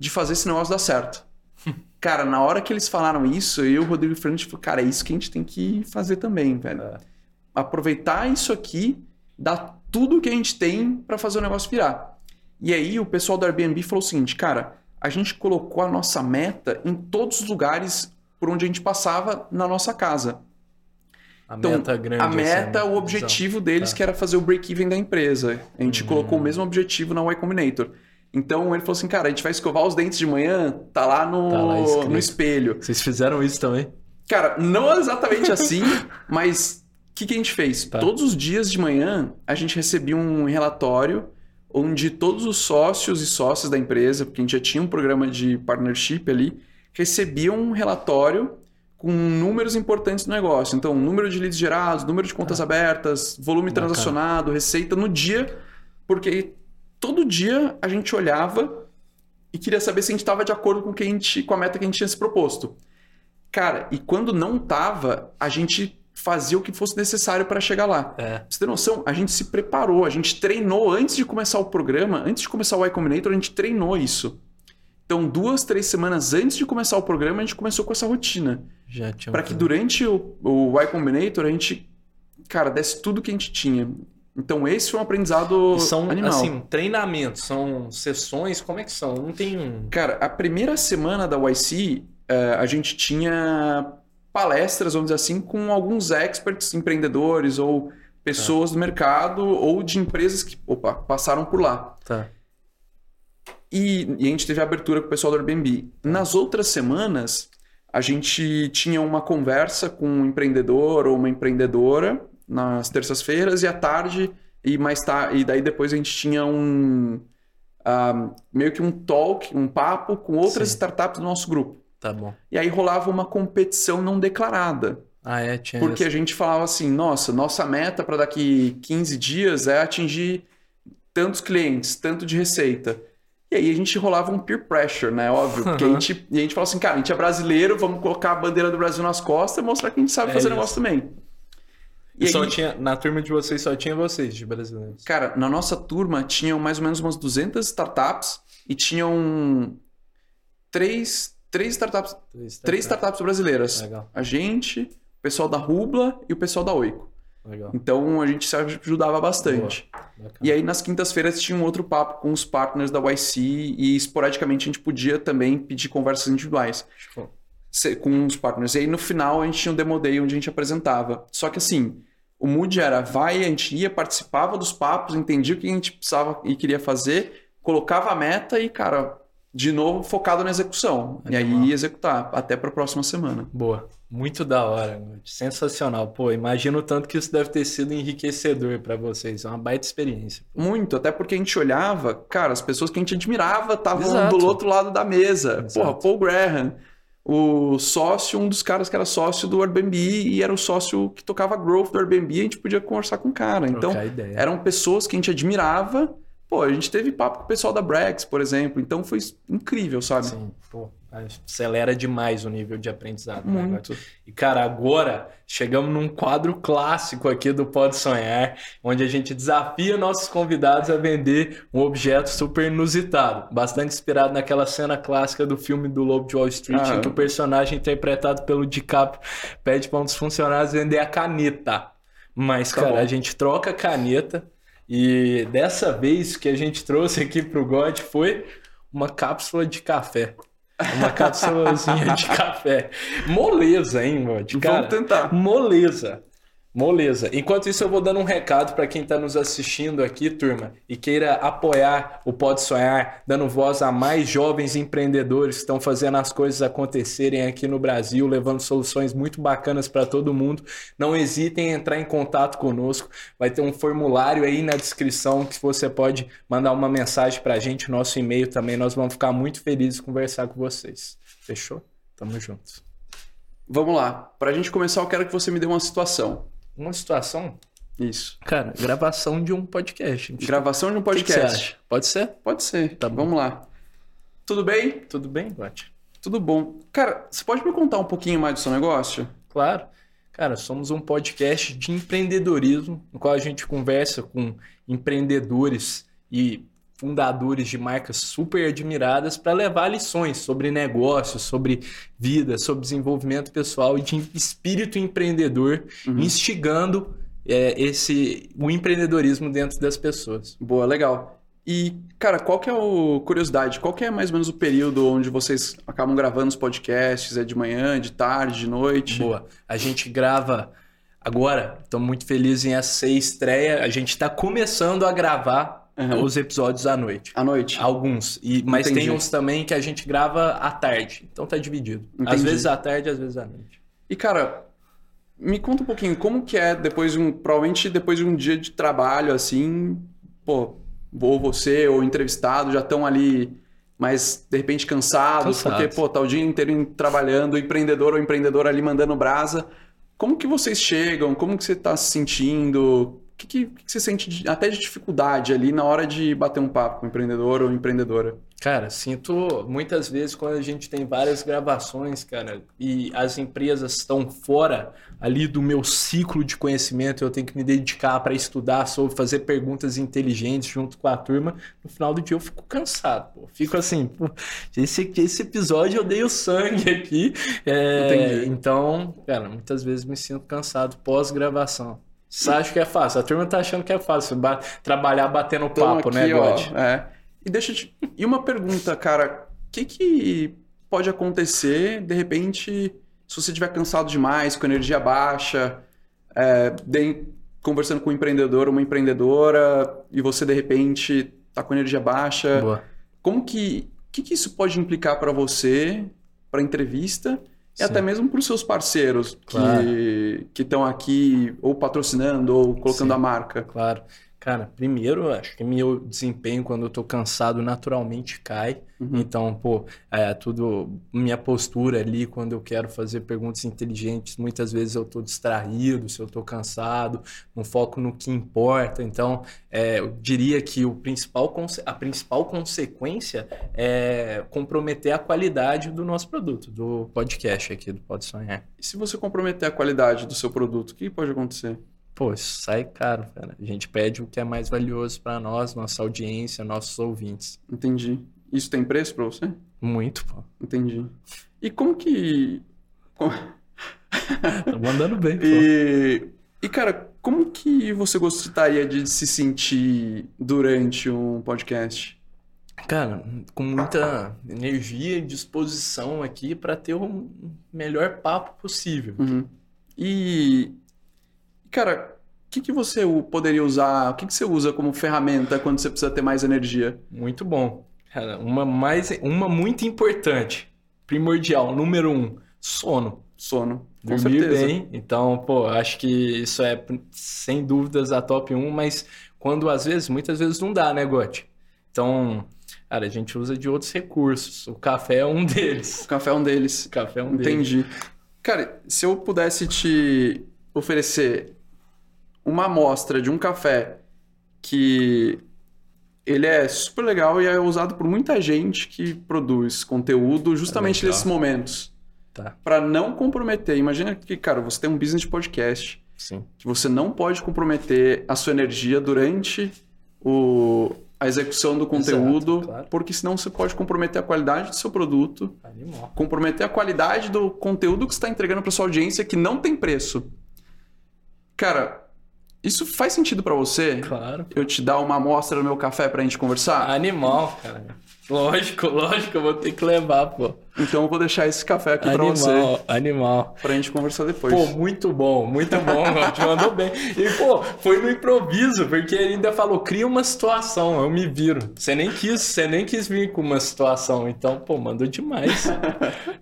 de fazer esse negócio dar certo. <laughs> cara, na hora que eles falaram isso, eu e o Rodrigo Fernandes falou, cara, é isso que a gente tem que fazer também, velho. É. Aproveitar isso aqui, dar tudo que a gente tem para fazer o negócio virar. E aí o pessoal do Airbnb falou o seguinte, cara, a gente colocou a nossa meta em todos os lugares por onde a gente passava na nossa casa. A então, meta grande. A meta, assim, o objetivo visão. deles, tá. que era fazer o break-even da empresa. A gente uhum. colocou o mesmo objetivo na Y Combinator. Então ele falou assim, cara, a gente vai escovar os dentes de manhã, tá lá no, tá lá no espelho. Vocês fizeram isso também? Cara, não exatamente assim, <laughs> mas o que, que a gente fez? Tá. Todos os dias de manhã a gente recebia um relatório onde todos os sócios e sócias da empresa, porque a gente já tinha um programa de partnership ali, recebiam um relatório com números importantes do negócio. Então, número de leads gerados, número de contas ah. abertas, volume Bacana. transacionado, receita no dia, porque todo dia a gente olhava e queria saber se a gente estava de acordo com, que a gente, com a meta que a gente tinha se proposto. Cara, e quando não estava, a gente fazia o que fosse necessário para chegar lá. É. Você tem noção? A gente se preparou, a gente treinou antes de começar o programa, antes de começar o Y Combinator, a gente treinou isso. Então, duas, três semanas antes de começar o programa, a gente começou com essa rotina. Já tinha. Para que durante o, o Y Combinator a gente, cara, desse tudo que a gente tinha. Então, esse foi um aprendizado e são, animal. assim, treinamentos, são sessões, como é que são? Não tem um... Cara, a primeira semana da YC, eh, a gente tinha palestras, vamos dizer assim, com alguns experts, empreendedores ou pessoas tá. do mercado ou de empresas que, opa, passaram por lá. Tá. E, e, a gente teve a abertura com o pessoal do Airbnb. Nas outras semanas, a gente tinha uma conversa com um empreendedor ou uma empreendedora nas terças-feiras e à tarde e mais tarde e daí depois a gente tinha um uh, meio que um talk, um papo com outras Sim. startups do nosso grupo. Tá bom. E aí rolava uma competição não declarada. Ah, é, tinha Porque a gente falava assim, nossa, nossa meta para daqui 15 dias é atingir tantos clientes, tanto de receita. E aí a gente rolava um peer pressure, né? Óbvio. Porque uhum. a, gente, e a gente falou assim, cara, a gente é brasileiro, vamos colocar a bandeira do Brasil nas costas e mostrar que a gente sabe é fazer isso. negócio também. E, só aí, tinha, na turma de vocês só tinha vocês de brasileiros? Cara, na nossa turma tinham mais ou menos umas 200 startups e tinham três, três, startups, três startups, três startups brasileiras. Legal. A gente, o pessoal da Rubla e o pessoal da Oico. Legal. Então a gente se ajudava bastante. E aí nas quintas-feiras tinha um outro papo com os partners da YC e esporadicamente a gente podia também pedir conversas individuais com os partners. E aí no final a gente tinha um demo day onde a gente apresentava. Só que assim, o mood era vai, a gente ia, participava dos papos, entendia o que a gente precisava e queria fazer, colocava a meta e, cara, de novo focado na execução. É e aí executar até para a próxima semana. Boa. Muito da hora, sensacional. Pô, imagino o tanto que isso deve ter sido enriquecedor para vocês. É uma baita experiência. Muito, até porque a gente olhava, cara, as pessoas que a gente admirava estavam do outro lado da mesa. Exato. Porra, Paul Graham, o sócio, um dos caras que era sócio do Airbnb e era o sócio que tocava growth do Airbnb, a gente podia conversar com o cara. Então, eram pessoas que a gente admirava. Pô, a gente teve papo com o pessoal da Brex, por exemplo. Então foi incrível, sabe? Sim, pô acelera demais o nível de aprendizado. Né? E, cara, agora chegamos num quadro clássico aqui do Pode Sonhar, onde a gente desafia nossos convidados a vender um objeto super inusitado, bastante inspirado naquela cena clássica do filme do Lobo de Wall Street, ah, em que o personagem interpretado pelo DiCaprio pede para um dos funcionários vender a caneta. Mas, tá cara, bom. a gente troca a caneta e dessa vez que a gente trouxe aqui para o God foi uma cápsula de café. Uma cápsulazinha de <laughs> café. Moleza, hein, Mod? Vamos tentar. Moleza. Moleza. Enquanto isso, eu vou dando um recado para quem está nos assistindo aqui, turma, e queira apoiar o Pode Sonhar, dando voz a mais jovens empreendedores que estão fazendo as coisas acontecerem aqui no Brasil, levando soluções muito bacanas para todo mundo. Não hesitem em entrar em contato conosco. Vai ter um formulário aí na descrição que você pode mandar uma mensagem para a gente, nosso e-mail também. Nós vamos ficar muito felizes de conversar com vocês. Fechou? Tamo junto. Vamos lá. Para a gente começar, eu quero que você me dê uma situação. Uma situação, Isso. cara, gravação de um podcast. Gravação de um O que que podcast. acha? Pode ser? Pode ser. Tá bom. Vamos lá. Tudo bem? Tudo bem, Gotti? Tudo bom. Cara, você pode me contar um pouquinho mais do seu negócio? Claro. Cara, somos um podcast de empreendedorismo, no qual a gente conversa com empreendedores e fundadores de marcas super admiradas para levar lições sobre negócios, sobre vida, sobre desenvolvimento pessoal e de espírito empreendedor, Uhum. instigando é, esse o empreendedorismo dentro das pessoas. Boa, legal. E, cara, qual que é o curiosidade? Qual que é mais ou menos o período onde vocês acabam gravando os podcasts? É de manhã, de tarde, de noite? Boa. A gente grava agora, estamos muito felizes em essa estreia. A gente está começando a gravar Aham. os episódios à noite. À noite. Alguns. E, mas Entendi. tem uns também que a gente grava à tarde. Então tá dividido. Às Entendi. vezes à tarde, às vezes à noite. E, cara, me conta um pouquinho, como que é depois de um, provavelmente depois de um dia de trabalho, assim, pô, ou você ou entrevistado já estão ali mais, de repente, cansados, Cansados. porque, pô, tá o dia inteiro trabalhando, empreendedor ou empreendedora ali mandando brasa. Como que vocês chegam? Como que você tá se sentindo? O que, que, que você sente de- até de dificuldade ali na hora de bater um papo com o empreendedor ou empreendedora? Cara, sinto muitas vezes quando a gente tem várias gravações, cara, e as empresas estão fora ali do meu ciclo de conhecimento, eu tenho que me dedicar para estudar sobre fazer perguntas inteligentes junto com a turma. No final do dia eu fico cansado, pô. Fico assim, pô, esse, esse episódio eu dei o sangue aqui. É, Entendi. então, cara, muitas vezes me sinto cansado pós-gravação. Você acha que é fácil? A turma tá achando que é fácil ba- trabalhar batendo Então, papo, aqui, né, ó, God? é. E deixa te... E uma pergunta, cara, o que que pode acontecer, de repente, se você estiver cansado demais, com energia baixa, é, de- conversando com um empreendedor, uma empreendedora, e você, de repente, tá com energia baixa, Boa. como que... O que que isso pode implicar para você, para entrevista, e Sim. até mesmo para os seus parceiros Claro. que que estão aqui ou patrocinando ou colocando Sim. a marca? Claro. Cara, primeiro, acho que meu desempenho quando eu tô cansado naturalmente cai. Uhum. Então, pô, é tudo minha postura ali quando eu quero fazer perguntas inteligentes, muitas vezes eu tô distraído, se eu tô cansado, não foco no que importa. Então, é, eu diria que o principal, a principal consequência é comprometer a qualidade do nosso produto, do podcast aqui do Pode Sonhar. E se você comprometer a qualidade do seu produto, o que pode acontecer? Pô, isso sai caro, cara. A gente pede o que é mais valioso para nós, nossa audiência, nossos ouvintes. Entendi. Isso tem preço pra você? Muito, pô. Entendi. E como que. como- <laughs> Tá mandando bem, pô. E, e, cara, como que você gostaria de se sentir durante um podcast? Cara, com muita energia e disposição aqui para ter o melhor papo possível. Uhum. E, cara, o que, que você poderia usar? O que, que você usa como ferramenta quando você precisa ter mais energia? Muito bom. Cara, uma mais, uma muito importante, primordial, número um, sono. Sono. Com Dormir certeza. bem. Então, pô, acho que isso é sem dúvidas a top 1, mas quando às vezes, muitas vezes não dá, né, Gotti? Então, cara, a gente usa de outros recursos. O café é um <laughs> deles. O café é um deles. O café é um deles. Entendi. Cara, se eu pudesse te oferecer uma amostra de um café que ele é super legal e é usado por muita gente que produz conteúdo justamente legal. nesses momentos. Tá, Para não comprometer. Imagina que, cara, você tem um business de podcast sim. que você não pode comprometer a sua energia durante o, a execução do conteúdo, Exato, claro. porque senão você pode comprometer a qualidade do seu produto, Animal. comprometer a qualidade do conteúdo que você está entregando para sua audiência que não tem preço. Cara, isso faz sentido para você? Claro. Eu te dar uma amostra do meu café pra gente conversar? Animal, cara. Lógico, lógico, eu vou ter que levar, pô. Então eu vou deixar esse café aqui pra Animal, você, animal. pra gente conversar depois. Pô, muito bom, muito bom, te mandou bem. E, pô, foi no improviso, porque ele ainda falou, cria uma situação, eu me viro. Você nem quis, você nem quis vir com uma situação, então, pô, mandou demais. <laughs>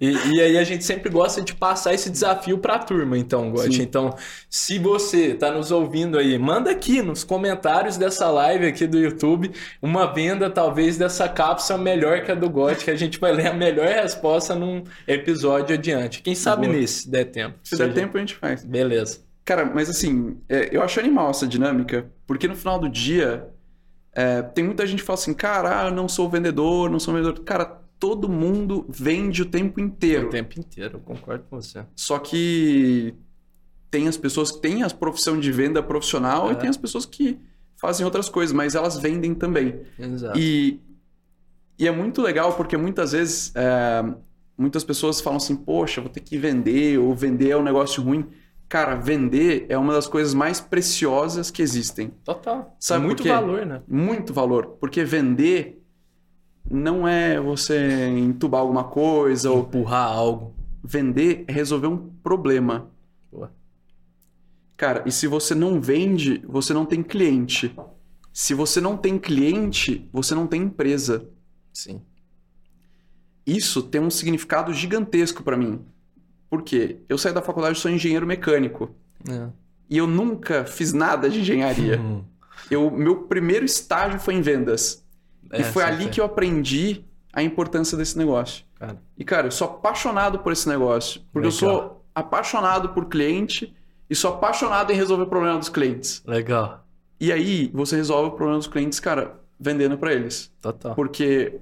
E, e aí a gente sempre gosta de passar esse desafio pra turma, então, Gotti. Sim. Então, se você tá nos ouvindo aí, manda aqui nos comentários dessa live aqui do YouTube uma venda, talvez, dessa cápsula melhor que a do Gotti, que a gente vai ler a melhor resposta num episódio adiante. Quem sabe Boa. nesse, se der tempo. Se der tempo, a gente faz. Beleza. Cara, mas assim, é, eu acho animal essa dinâmica, porque no final do dia, é, tem muita gente que fala assim, cara, ah, não sou vendedor, não sou vendedor. Cara, todo mundo vende o tempo inteiro. O tempo inteiro, eu concordo com você. Só que tem as pessoas que têm a profissão de venda profissional É. e tem as pessoas que fazem outras coisas, mas elas vendem também. Exato. E, e é muito legal porque muitas vezes é, muitas pessoas falam assim, poxa, vou ter que vender, ou vender é um negócio ruim. Cara, vender é uma das coisas mais preciosas que existem. Total. Sabe Muito valor, né? Muito valor. Porque vender não é você entubar alguma coisa, ou Empurrar algo. vender é resolver um problema. Boa. Cara, e se você não vende, você não tem cliente. Se você não tem cliente, você não tem empresa. Sim. Isso tem um significado gigantesco pra mim. Por quê? Eu saí da faculdade e sou engenheiro mecânico. É. E eu nunca fiz nada de engenharia. <laughs> Hum. Eu, meu primeiro estágio foi em vendas. É, e foi ali que eu aprendi a importância desse negócio. Cara, E, cara, eu sou apaixonado por esse negócio. Porque eu Legal. sou apaixonado por cliente e sou apaixonado em resolver o problema dos clientes. legal. E aí, você resolve o problema dos clientes, cara, vendendo pra eles. Total. Porque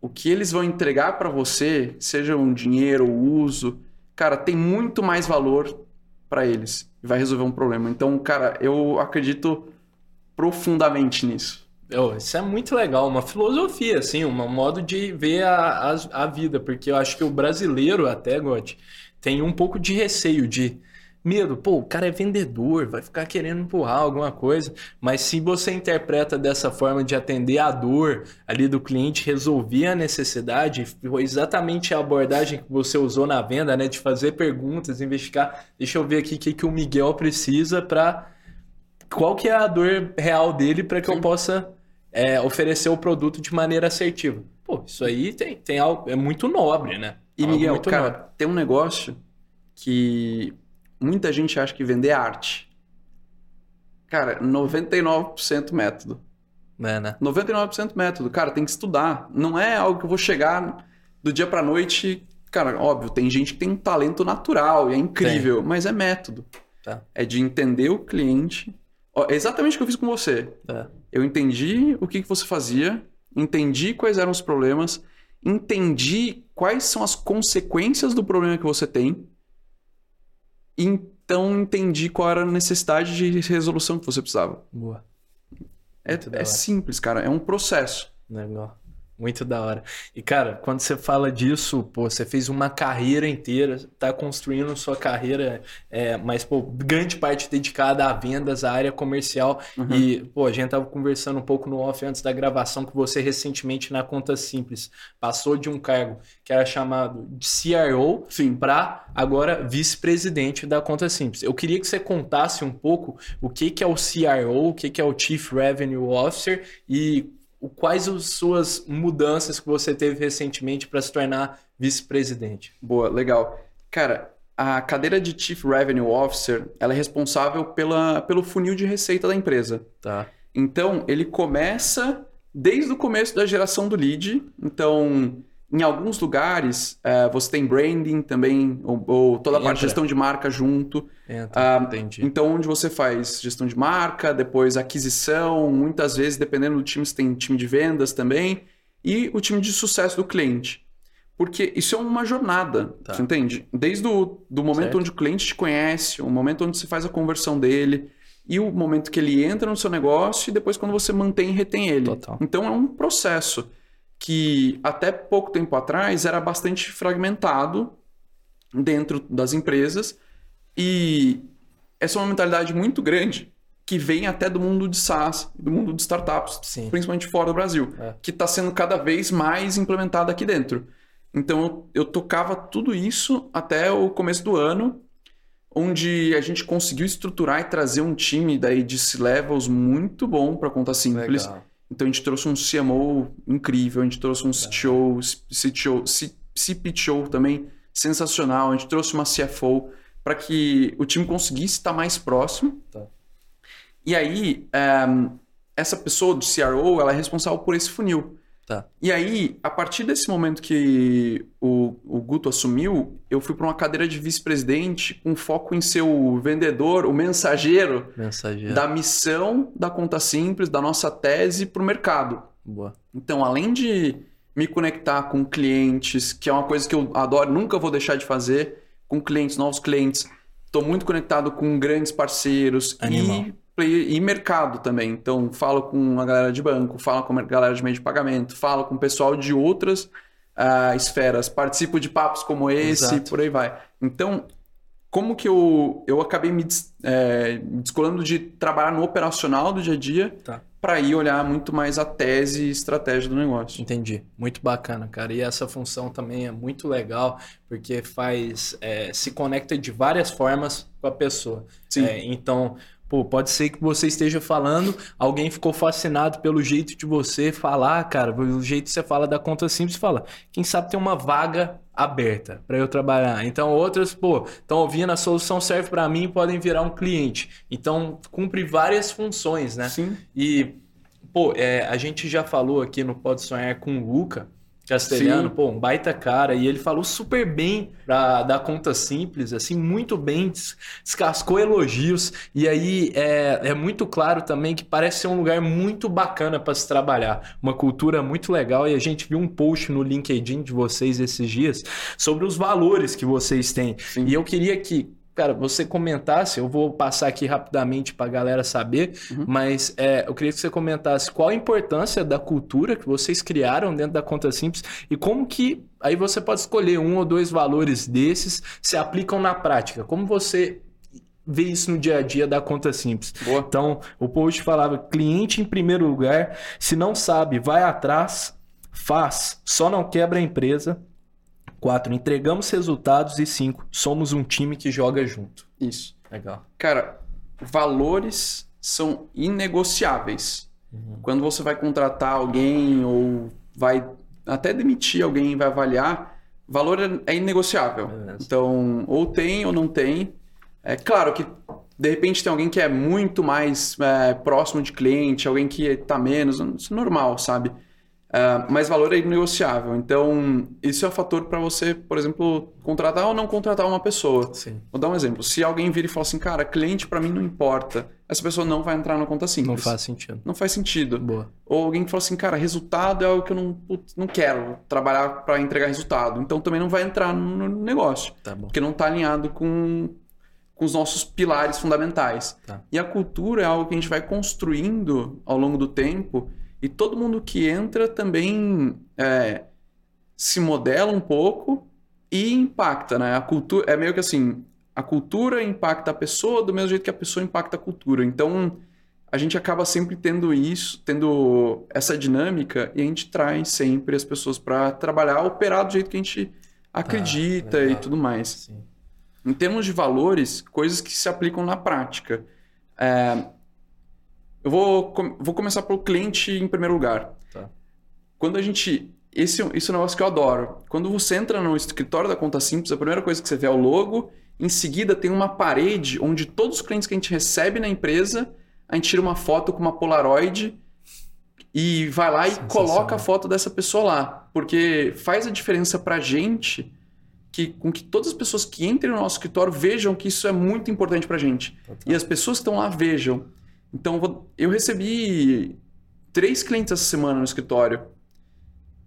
o que eles vão entregar pra você, seja um dinheiro ou uso, cara, tem muito mais valor pra eles e vai resolver um problema. Então, cara, eu acredito profundamente nisso. Oh, isso é muito legal, uma filosofia, assim, um modo de ver a, a, a vida, porque eu acho que o brasileiro, até, Gotti, tem um pouco de receio, de medo. Pô, o cara é vendedor, vai ficar querendo empurrar alguma coisa, mas se você interpreta dessa forma de atender a dor ali do cliente, resolver a necessidade, foi exatamente a abordagem que você usou na venda, né, de fazer perguntas, investigar. Deixa eu ver aqui o que, que o Miguel precisa para qual que é a dor real dele para que eu Sim. possa é, oferecer o produto de maneira assertiva. Pô, isso aí tem, tem algo, é muito nobre, né? E, Miguel, cara, nobre. tem um negócio que muita gente acha que vender é arte. Cara, 99% método. É, né? 99% método. Cara, tem que estudar. Não é algo que eu vou chegar do dia pra noite. Cara, óbvio, tem gente que tem um talento natural e é incrível, mas é método. Tá. É de entender o cliente. Ó, é exatamente o que eu fiz com você. É. Eu entendi o que, que você fazia, entendi quais eram os problemas, entendi quais são as consequências do problema que você tem, então entendi qual era a necessidade de resolução que você precisava. Boa. É, é simples, cara, é um processo. Legal. Muito da hora. E, cara, quando você fala disso, pô, você fez uma carreira inteira, tá construindo sua carreira, é, mas, pô, grande parte dedicada a vendas, à área comercial. Uhum. E, pô, a gente tava conversando um pouco no off antes da gravação que você recentemente na Conta Simples passou de um cargo que era chamado de CRO para agora vice-presidente da Conta Simples. Eu queria que você contasse um pouco o que que é o CRO, o que que é o Chief Revenue Officer e quais as suas mudanças que você teve recentemente para se tornar vice-presidente. Boa, legal. Cara, a cadeira de Chief Revenue Officer, ela é responsável pela, pelo funil de receita da empresa. Tá. Então, ele começa desde o começo da geração do lead. Então, em alguns lugares, eh, você tem branding também, ou, ou toda a parte de gestão de marca junto. Entra, Ah, entendi. Então, onde você faz gestão de marca, depois aquisição, muitas vezes, dependendo do time, você tem time de vendas também, e o time de sucesso do cliente. Porque isso é uma jornada, Tá. você entende? Desde o do momento Certo. onde o cliente te conhece, o momento onde você faz a conversão dele, e o momento que ele entra no seu negócio, e depois quando você mantém e retém ele. Total. Então, é um processo que até pouco tempo atrás era bastante fragmentado dentro das empresas, e essa é uma mentalidade muito grande que vem até do mundo de SaaS, do mundo de startups, Sim. principalmente fora do Brasil, É. que está sendo cada vez mais implementado aqui dentro. Então eu, eu tocava tudo isso até o começo do ano, onde a gente conseguiu estruturar e trazer um time daí de C-levels muito bom para conta simples. Legal. Então a gente trouxe um CMO incrível, a gente trouxe um CTO, CTO, C- CPTO também sensacional, a gente trouxe uma CFO para que o time conseguisse estar mais próximo. Tá. E aí, ehm, essa pessoa do CRO, ela é responsável por esse funil. Tá. E aí, a partir desse momento que o, o Guto assumiu, eu fui para uma cadeira de vice-presidente com foco em ser o vendedor, o mensageiro Mensageiro. da missão da conta simples, da nossa tese para o mercado. Boa. Então, além de me conectar com clientes, que é uma coisa que eu adoro, nunca vou deixar de fazer, com clientes, novos clientes, estou muito conectado com grandes parceiros Animal. e, player- e mercado também. Então, falo com a galera de banco, falo com a galera de meio de pagamento, falo com o pessoal de outras ah, esferas, participo de papos como esse, Exato. por aí vai. Então, como que eu, eu acabei me é, descolando de trabalhar no operacional do dia a dia Tá. para ir olhar muito mais a tese e estratégia do negócio. Entendi. Muito bacana, cara. E essa função também é muito legal, porque faz. é, se conecta de várias formas com a pessoa. Sim. É, então, pô, pode ser que você esteja falando, alguém ficou fascinado pelo jeito de você falar, cara, pelo jeito que você fala da conta simples, fala, quem sabe tem uma vaga aberta para eu trabalhar. Então, outras, pô, estão ouvindo, a solução serve para mim, podem virar um cliente. Então, cumpre várias funções, né? Sim. E, pô, é, a gente já falou aqui no Pode Sonhar com o Luca Castelhano, Sim. pô, um baita cara, e ele falou super bem pra, da conta simples, assim, muito bem, des- descascou elogios, e aí é, é muito claro também que parece ser um lugar muito bacana para se trabalhar, uma cultura muito legal, e a gente viu um post no LinkedIn de vocês esses dias sobre os valores que vocês têm, Sim. e eu queria que Cara, você comentasse, eu vou passar aqui rapidamente para a galera saber, Uhum. mas é, eu queria que você comentasse qual a importância da cultura que vocês criaram dentro da conta simples e como que aí você pode escolher um ou dois valores desses se aplicam na prática. Como você vê isso no dia a dia da conta simples? Boa. Então, o post falava: cliente em primeiro lugar, se não sabe, vai atrás, faz, só não quebra a empresa. 4. Entregamos resultados. E 5. Somos um time que joga junto. Isso. Legal. Cara, valores são inegociáveis. Uhum. Quando você vai contratar alguém ou vai até demitir alguém, vai avaliar, valor é- é inegociável. Beleza. Então, ou tem ou não tem. É claro que de repente tem alguém que é muito mais é, próximo de cliente, alguém que está menos, isso é normal, sabe? Ah, mas valor é inegociável. Então, isso é um fator para você, por exemplo, contratar ou não contratar uma pessoa. Sim. Vou dar um exemplo. Se alguém vira e fala assim, cara, cliente para mim não importa, essa pessoa não vai entrar na conta simples. Não faz sentido. Não faz sentido. Boa. Ou alguém que fala assim, cara, resultado é algo que eu não, não quero trabalhar para entregar resultado. Então também não vai entrar no negócio, Tá bom. porque não está alinhado com, com os nossos pilares fundamentais. Tá. E a cultura é algo que a gente vai construindo ao longo do tempo e todo mundo que entra também é, se modela um pouco e impacta, né? A cultura é meio que assim, a cultura impacta a pessoa do mesmo jeito que a pessoa impacta a cultura. Então, a gente acaba sempre tendo isso, tendo essa dinâmica e a gente traz sempre as pessoas para trabalhar, operar do jeito que a gente acredita e legal. tudo mais. Sim. Em termos de valores, coisas que se aplicam na prática. É, eu vou, vou começar pelo cliente em primeiro lugar. Tá. Quando a gente. Esse, esse é um negócio que eu adoro. Quando você entra no escritório da Conta Simples, a primeira coisa que você vê é o logo. Em seguida, tem uma parede onde todos os clientes que a gente recebe na empresa, a gente tira uma foto com uma Polaroid e vai lá e coloca a foto dessa pessoa lá. Porque faz a diferença pra gente que, com que todas as pessoas que entrem no nosso escritório vejam que isso é muito importante pra gente. E as pessoas que estão lá vejam. Então, eu recebi três clientes essa semana no escritório.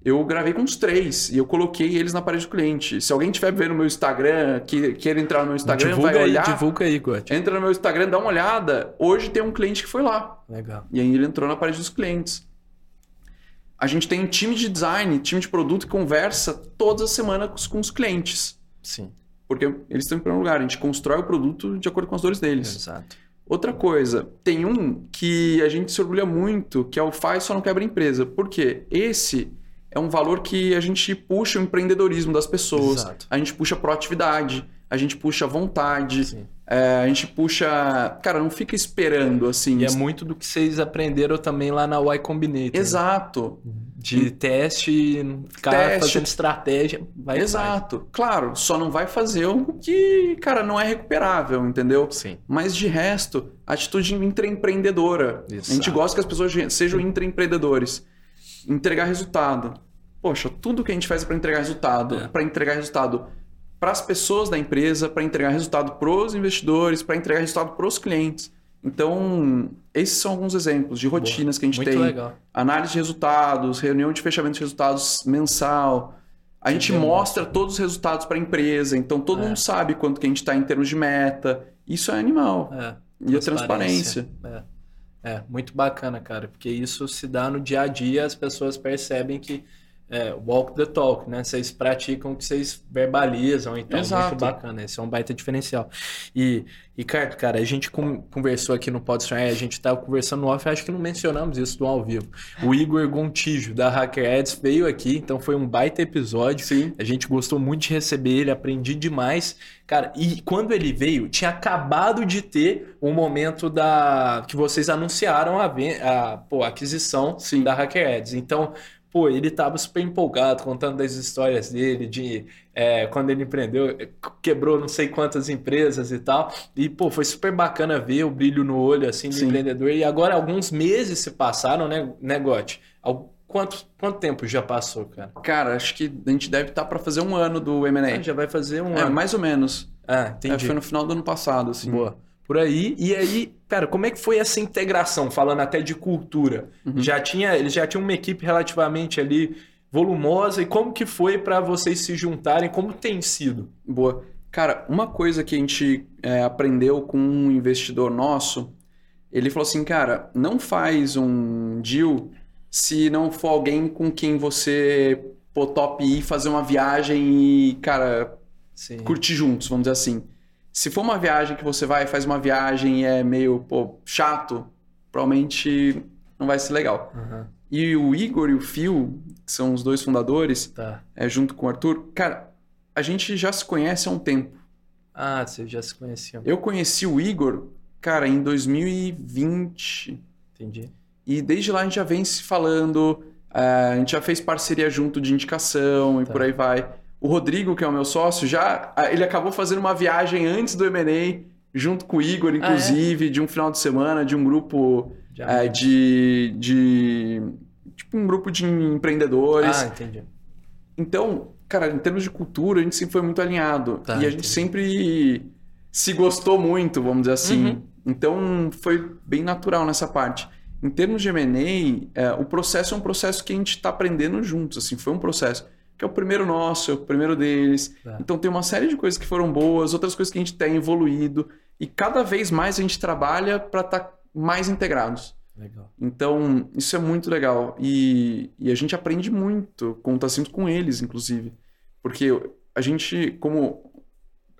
Eu gravei com uns três e eu coloquei eles na parede do cliente. Se alguém estiver vendo no meu Instagram, que queira entrar no meu Instagram, divulga vai aí, olhar. divulga aí, Gotti. Entra no meu Instagram, dá uma olhada. Hoje tem um cliente que foi lá. Legal. E aí ele entrou na parede dos clientes. A gente tem um time de design, time de produto que conversa todas as semanas com os clientes. Sim, Porque eles estão em primeiro lugar. A gente constrói o produto de acordo com as dores deles. exato. Outra coisa, tem um que a gente se orgulha muito, que é o faz só não quebra empresa. Por quê? Esse é um valor que a gente puxa o empreendedorismo das pessoas, Exato. a gente puxa a proatividade, a gente puxa vontade, é, a gente puxa. Cara, não fica esperando assim. E é muito do que vocês aprenderam também lá na Y Combinator. né? Exato. De teste, ficar Teste. fazendo estratégia. Vai e Exato. Claro, só não vai fazer algo que, cara, não é recuperável, entendeu? Sim. Mas de resto, atitude intraempreendedora. A gente Exato. gosta que as pessoas sejam intraempreendedores. Entregar resultado. Poxa, tudo que a gente faz é para entregar resultado. É. Para entregar resultado para as pessoas da empresa, para entregar resultado para os investidores, para entregar resultado para os clientes. Então, esses são alguns exemplos de rotinas que a gente Muito tem. legal. Análise de resultados, reunião de fechamento de resultados mensal. A gente mostra todos os resultados para a empresa, então todo É. mundo sabe quanto que a gente está em termos de meta. Isso é animal. É. E a transparência. É. É, muito bacana, cara, porque isso se dá no dia a dia, as pessoas percebem que é, walk the talk, né? Vocês praticam o que vocês verbalizam, então Exato. muito bacana, esse é um baita diferencial. E, Ricardo, cara, a gente conversou aqui no Pod Sonhar, a gente tava conversando no off, acho que não mencionamos isso no ao vivo. O Igor Gontijo, da Hacker Ads, veio aqui, então foi um baita episódio. Sim. A gente gostou muito de receber ele, aprendi demais. Cara, e quando ele veio, tinha acabado de ter o momento da que vocês anunciaram a, a, pô, a aquisição Sim. da Hacker Ads. Então, pô, ele tava super empolgado, contando das histórias dele, de é, quando ele empreendeu, quebrou não sei quantas empresas e tal. E, pô, foi super bacana ver o brilho no olho, assim, do Sim. empreendedor. E agora alguns meses se passaram, né, né Gotti? Quanto, quanto tempo já passou, cara? Cara, acho que a gente deve estar para fazer um ano do M&A. Ah, já vai fazer um É, ano. mais ou menos. Ah, É, entendi. foi no final do ano passado, assim. Boa. Por aí. E aí, cara, como é que foi essa integração, falando até de cultura? Uhum. Já tinha, eles já tinham uma equipe relativamente ali volumosa. E como que foi para vocês se juntarem? Como tem sido? Boa. Cara, uma coisa que a gente é, aprendeu com um investidor nosso, ele falou assim, cara, não faz um deal se não for alguém com quem você pô, top ir fazer uma viagem e, cara, Sim. curtir juntos, vamos dizer assim. Se for uma viagem que você vai, faz uma viagem e é meio, pô, chato, provavelmente não vai ser legal. Aham, E o Igor e o Phil, que são os dois fundadores, tá. é, junto com o Arthur, cara, a gente já se conhece há um tempo. Ah, vocês já se conheciam. Eu conheci o Igor, cara, em 2020. Entendi. E desde lá a gente já vem se falando, eh, a gente já fez parceria junto de indicação e Tá. por aí vai. O Rodrigo, que é o meu sócio, já ah, ele acabou fazendo uma viagem antes do M&A, junto com o Igor, Ah, é? inclusive, de um final de semana, de um grupo eh, de, de. Tipo, um grupo de empreendedores. Ah, entendi. Então, cara, em termos de cultura, a gente sempre foi muito alinhado. Tá, e a gente entendi. sempre se gostou muito, vamos dizer assim. Uhum. Então, foi bem natural nessa parte. Em termos de M&A, é, o processo é um processo que a gente está aprendendo juntos, assim, foi um processo que é o primeiro nosso, é o primeiro deles. Tá. Então, tem uma série de coisas que foram boas, outras coisas que a gente tem evoluído, e cada vez mais a gente trabalha para estar mais integrados. Legal. Então, isso é muito legal. E, e a gente aprende muito tá sempre com eles, inclusive. Porque a gente, como.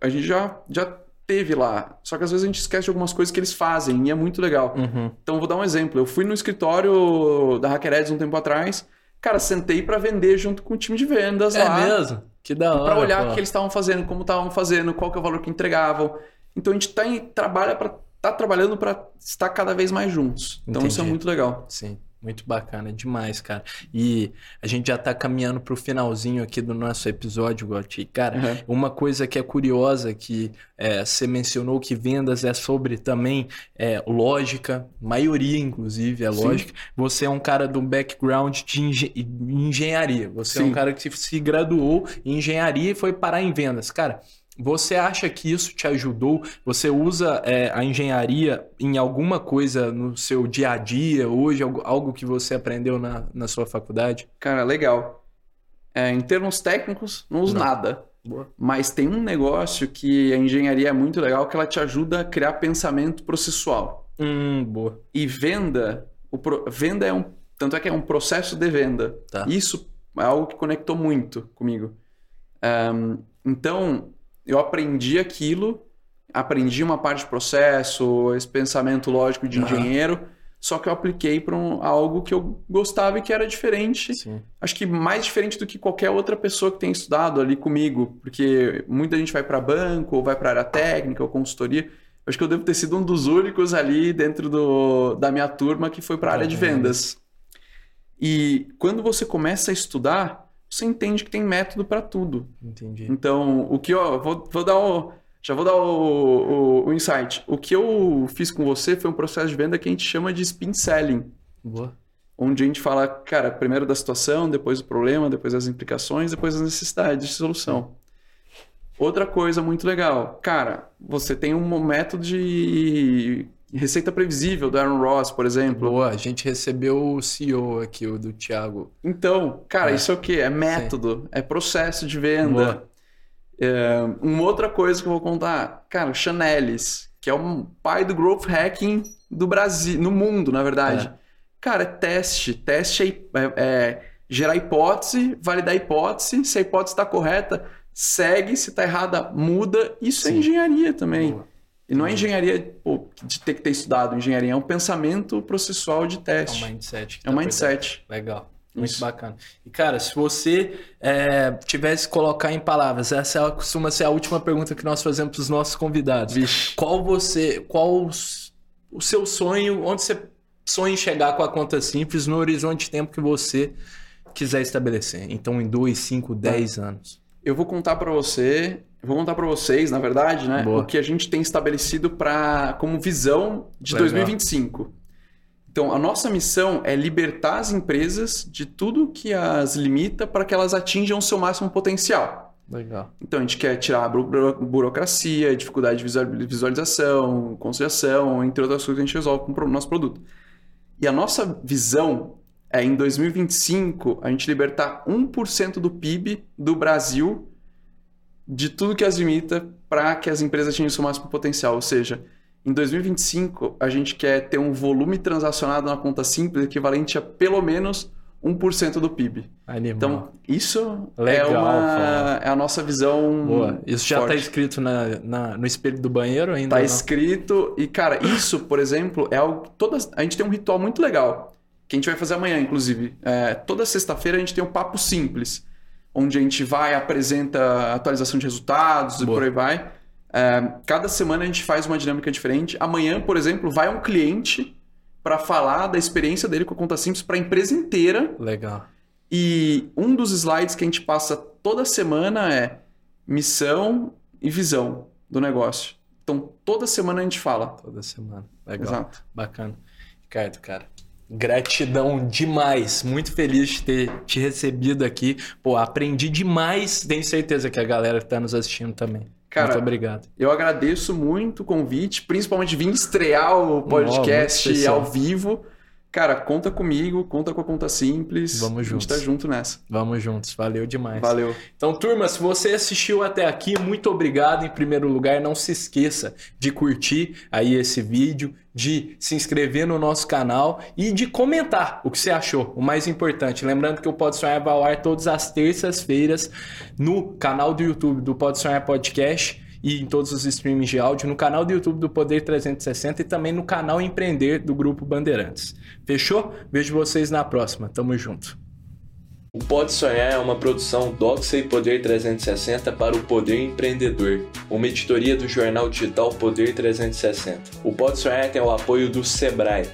A gente já, já teve lá. Só que às vezes a gente esquece de algumas coisas que eles fazem e é muito legal. Uhum. Então, vou dar um exemplo. Eu fui no escritório da Hacker Ads um tempo atrás. Cara, sentei para vender junto com o time de vendas É lá. mesmo? Que da hora. Para olhar o que eles estavam fazendo, como estavam fazendo, qual que é o valor que entregavam. Então a gente tá em, trabalha para tá trabalhando para estar cada vez mais juntos. Então isso é Entendi. muito legal. Sim, muito bacana, demais, cara. E a gente já tá caminhando pro finalzinho aqui do nosso episódio, Gotti. Cara, Uhum. uma coisa que é curiosa que é, você mencionou que vendas é sobre também é, lógica, maioria inclusive é Sim. lógica. Você é um cara do background de engen- engenharia. Você é um Sim. cara que se graduou em engenharia e foi parar em vendas. Cara, você acha que isso te ajudou? Você usa é, a engenharia em alguma coisa no seu dia a dia, hoje, algo, que você aprendeu na, na sua faculdade? Cara, legal. É, em termos técnicos, não uso Não. nada. Boa. Mas tem um negócio que a engenharia é muito legal, que ela te ajuda a criar pensamento processual. Hum, boa. E venda, o pro- venda é um. Tanto é que é um processo de venda. Tá. Isso é algo que conectou muito comigo. Ahn, então, eu aprendi aquilo aprendi uma parte de processo, esse pensamento lógico de engenheiro, só que eu apliquei para algo que eu gostava e que era diferente. Sim. Acho que mais diferente do que qualquer outra pessoa que tem estudado ali comigo, porque muita gente vai para banco, ou vai para área técnica, ou consultoria. Acho que eu devo ter sido um dos únicos ali dentro do, da minha turma que foi para a área de vendas. E quando você começa a estudar, você entende que tem método para tudo. Entendi. Então, o que eu vou, vou dar o, já vou dar o, o, o insight. O que eu fiz com você foi um processo de venda que a gente chama de spin selling, Boa. onde a gente fala, cara, primeiro da situação, depois do problema, depois das implicações, depois das necessidades de solução. Outra coisa muito legal, cara, você tem um método de receita previsível do Aaron Ross, por exemplo. Boa. A gente recebeu o CEO aqui, o do Thiago. Então, cara, É. isso é o quê? É método, é processo de venda. É, uma outra coisa que eu vou contar, cara, o Chanelis, que é o pai do growth hacking do Brasil, no mundo, na verdade. É. Cara, é teste. Teste é, é- é gerar hipótese, validar a hipótese. Se a hipótese está correta, segue. Se está errada, muda. Isso é Sim. engenharia também. Boa. E não é engenharia pô, de ter que ter estudado engenharia, é um pensamento processual de É teste. um mindset. É um tá mindset. Legal. Muito Isso. bacana. E, cara, se você é, tivesse que colocar em palavras, essa é- costuma ser a última pergunta que nós fazemos para os nossos convidados. Vixe. Qual você. Qual os- o seu sonho, onde você sonha em chegar com a conta simples no horizonte de tempo que você quiser estabelecer? Então, em 2, 5, 10 anos. Eu vou contar para você, vou contar para vocês, na verdade, né, Boa. o que a gente tem estabelecido para como visão de Legal. 2025. Então, a nossa missão é libertar as empresas de tudo que as limita para que elas atinjam o seu máximo potencial. Legal. Então, a gente quer tirar a buro- burocracia, dificuldade de visual- visualização, conciliação, entre outras coisas que a gente resolve com o nosso produto. E a nossa visão é, em 2025, a gente libertar 1% do PIB do Brasil de tudo que as limita para que as empresas atinjam o seu máximo potencial. Ou seja, em 2025, a gente quer ter um volume transacionado na conta simples equivalente a pelo menos 1% do PIB. Animal. Então, isso Legal, é, uma, é a nossa visão. Boa. Isso já está escrito na, na- no espelho do banheiro ainda? Tá não? escrito. E, cara, isso, por exemplo, é algo todas. A gente tem um ritual muito legal. Que a gente vai fazer amanhã, inclusive. É, toda sexta-feira a gente tem um papo simples. Onde a gente vai, apresenta atualização de resultados e Boa. por aí vai. É, cada semana a gente faz uma dinâmica diferente. Amanhã, por exemplo, vai um cliente para falar da experiência dele com a conta simples para a empresa inteira. Legal. E um dos slides que a gente passa toda semana é missão e visão do negócio. Então, toda semana a gente fala. Toda semana. Legal. Exato. Bacana. Ricardo, cara. Gratidão demais. Muito feliz de ter te recebido aqui. Pô, aprendi demais. Tenho certeza que a galera que tá nos assistindo também. Cara, Muito obrigado. Eu agradeço muito o convite, principalmente vir estrear o podcast ao vivo. Cara, conta comigo, conta com a conta simples. Vamos A gente juntos. tá junto nessa. Vamos juntos. Valeu demais. Valeu. Então, turma, se você assistiu até aqui, muito obrigado em primeiro lugar. Não se esqueça de curtir aí esse vídeo, de se inscrever no nosso canal e de comentar o que você achou, o mais importante. Lembrando que o Pode Sonhar vai ao ar todas as terças-feiras no canal do YouTube do Pode Sonhar Podcast e em todos os streamings de áudio, no canal do YouTube do Poder 360 e também no canal Empreender do Grupo Bandeirantes. Fechou? Vejo vocês na próxima. Tamo junto. O Pode Sonhar é uma produção Doxa e Poder 360 para o Poder Empreendedor, uma editoria do jornal digital Poder 360. O Pode Sonhar tem o apoio do Sebrae,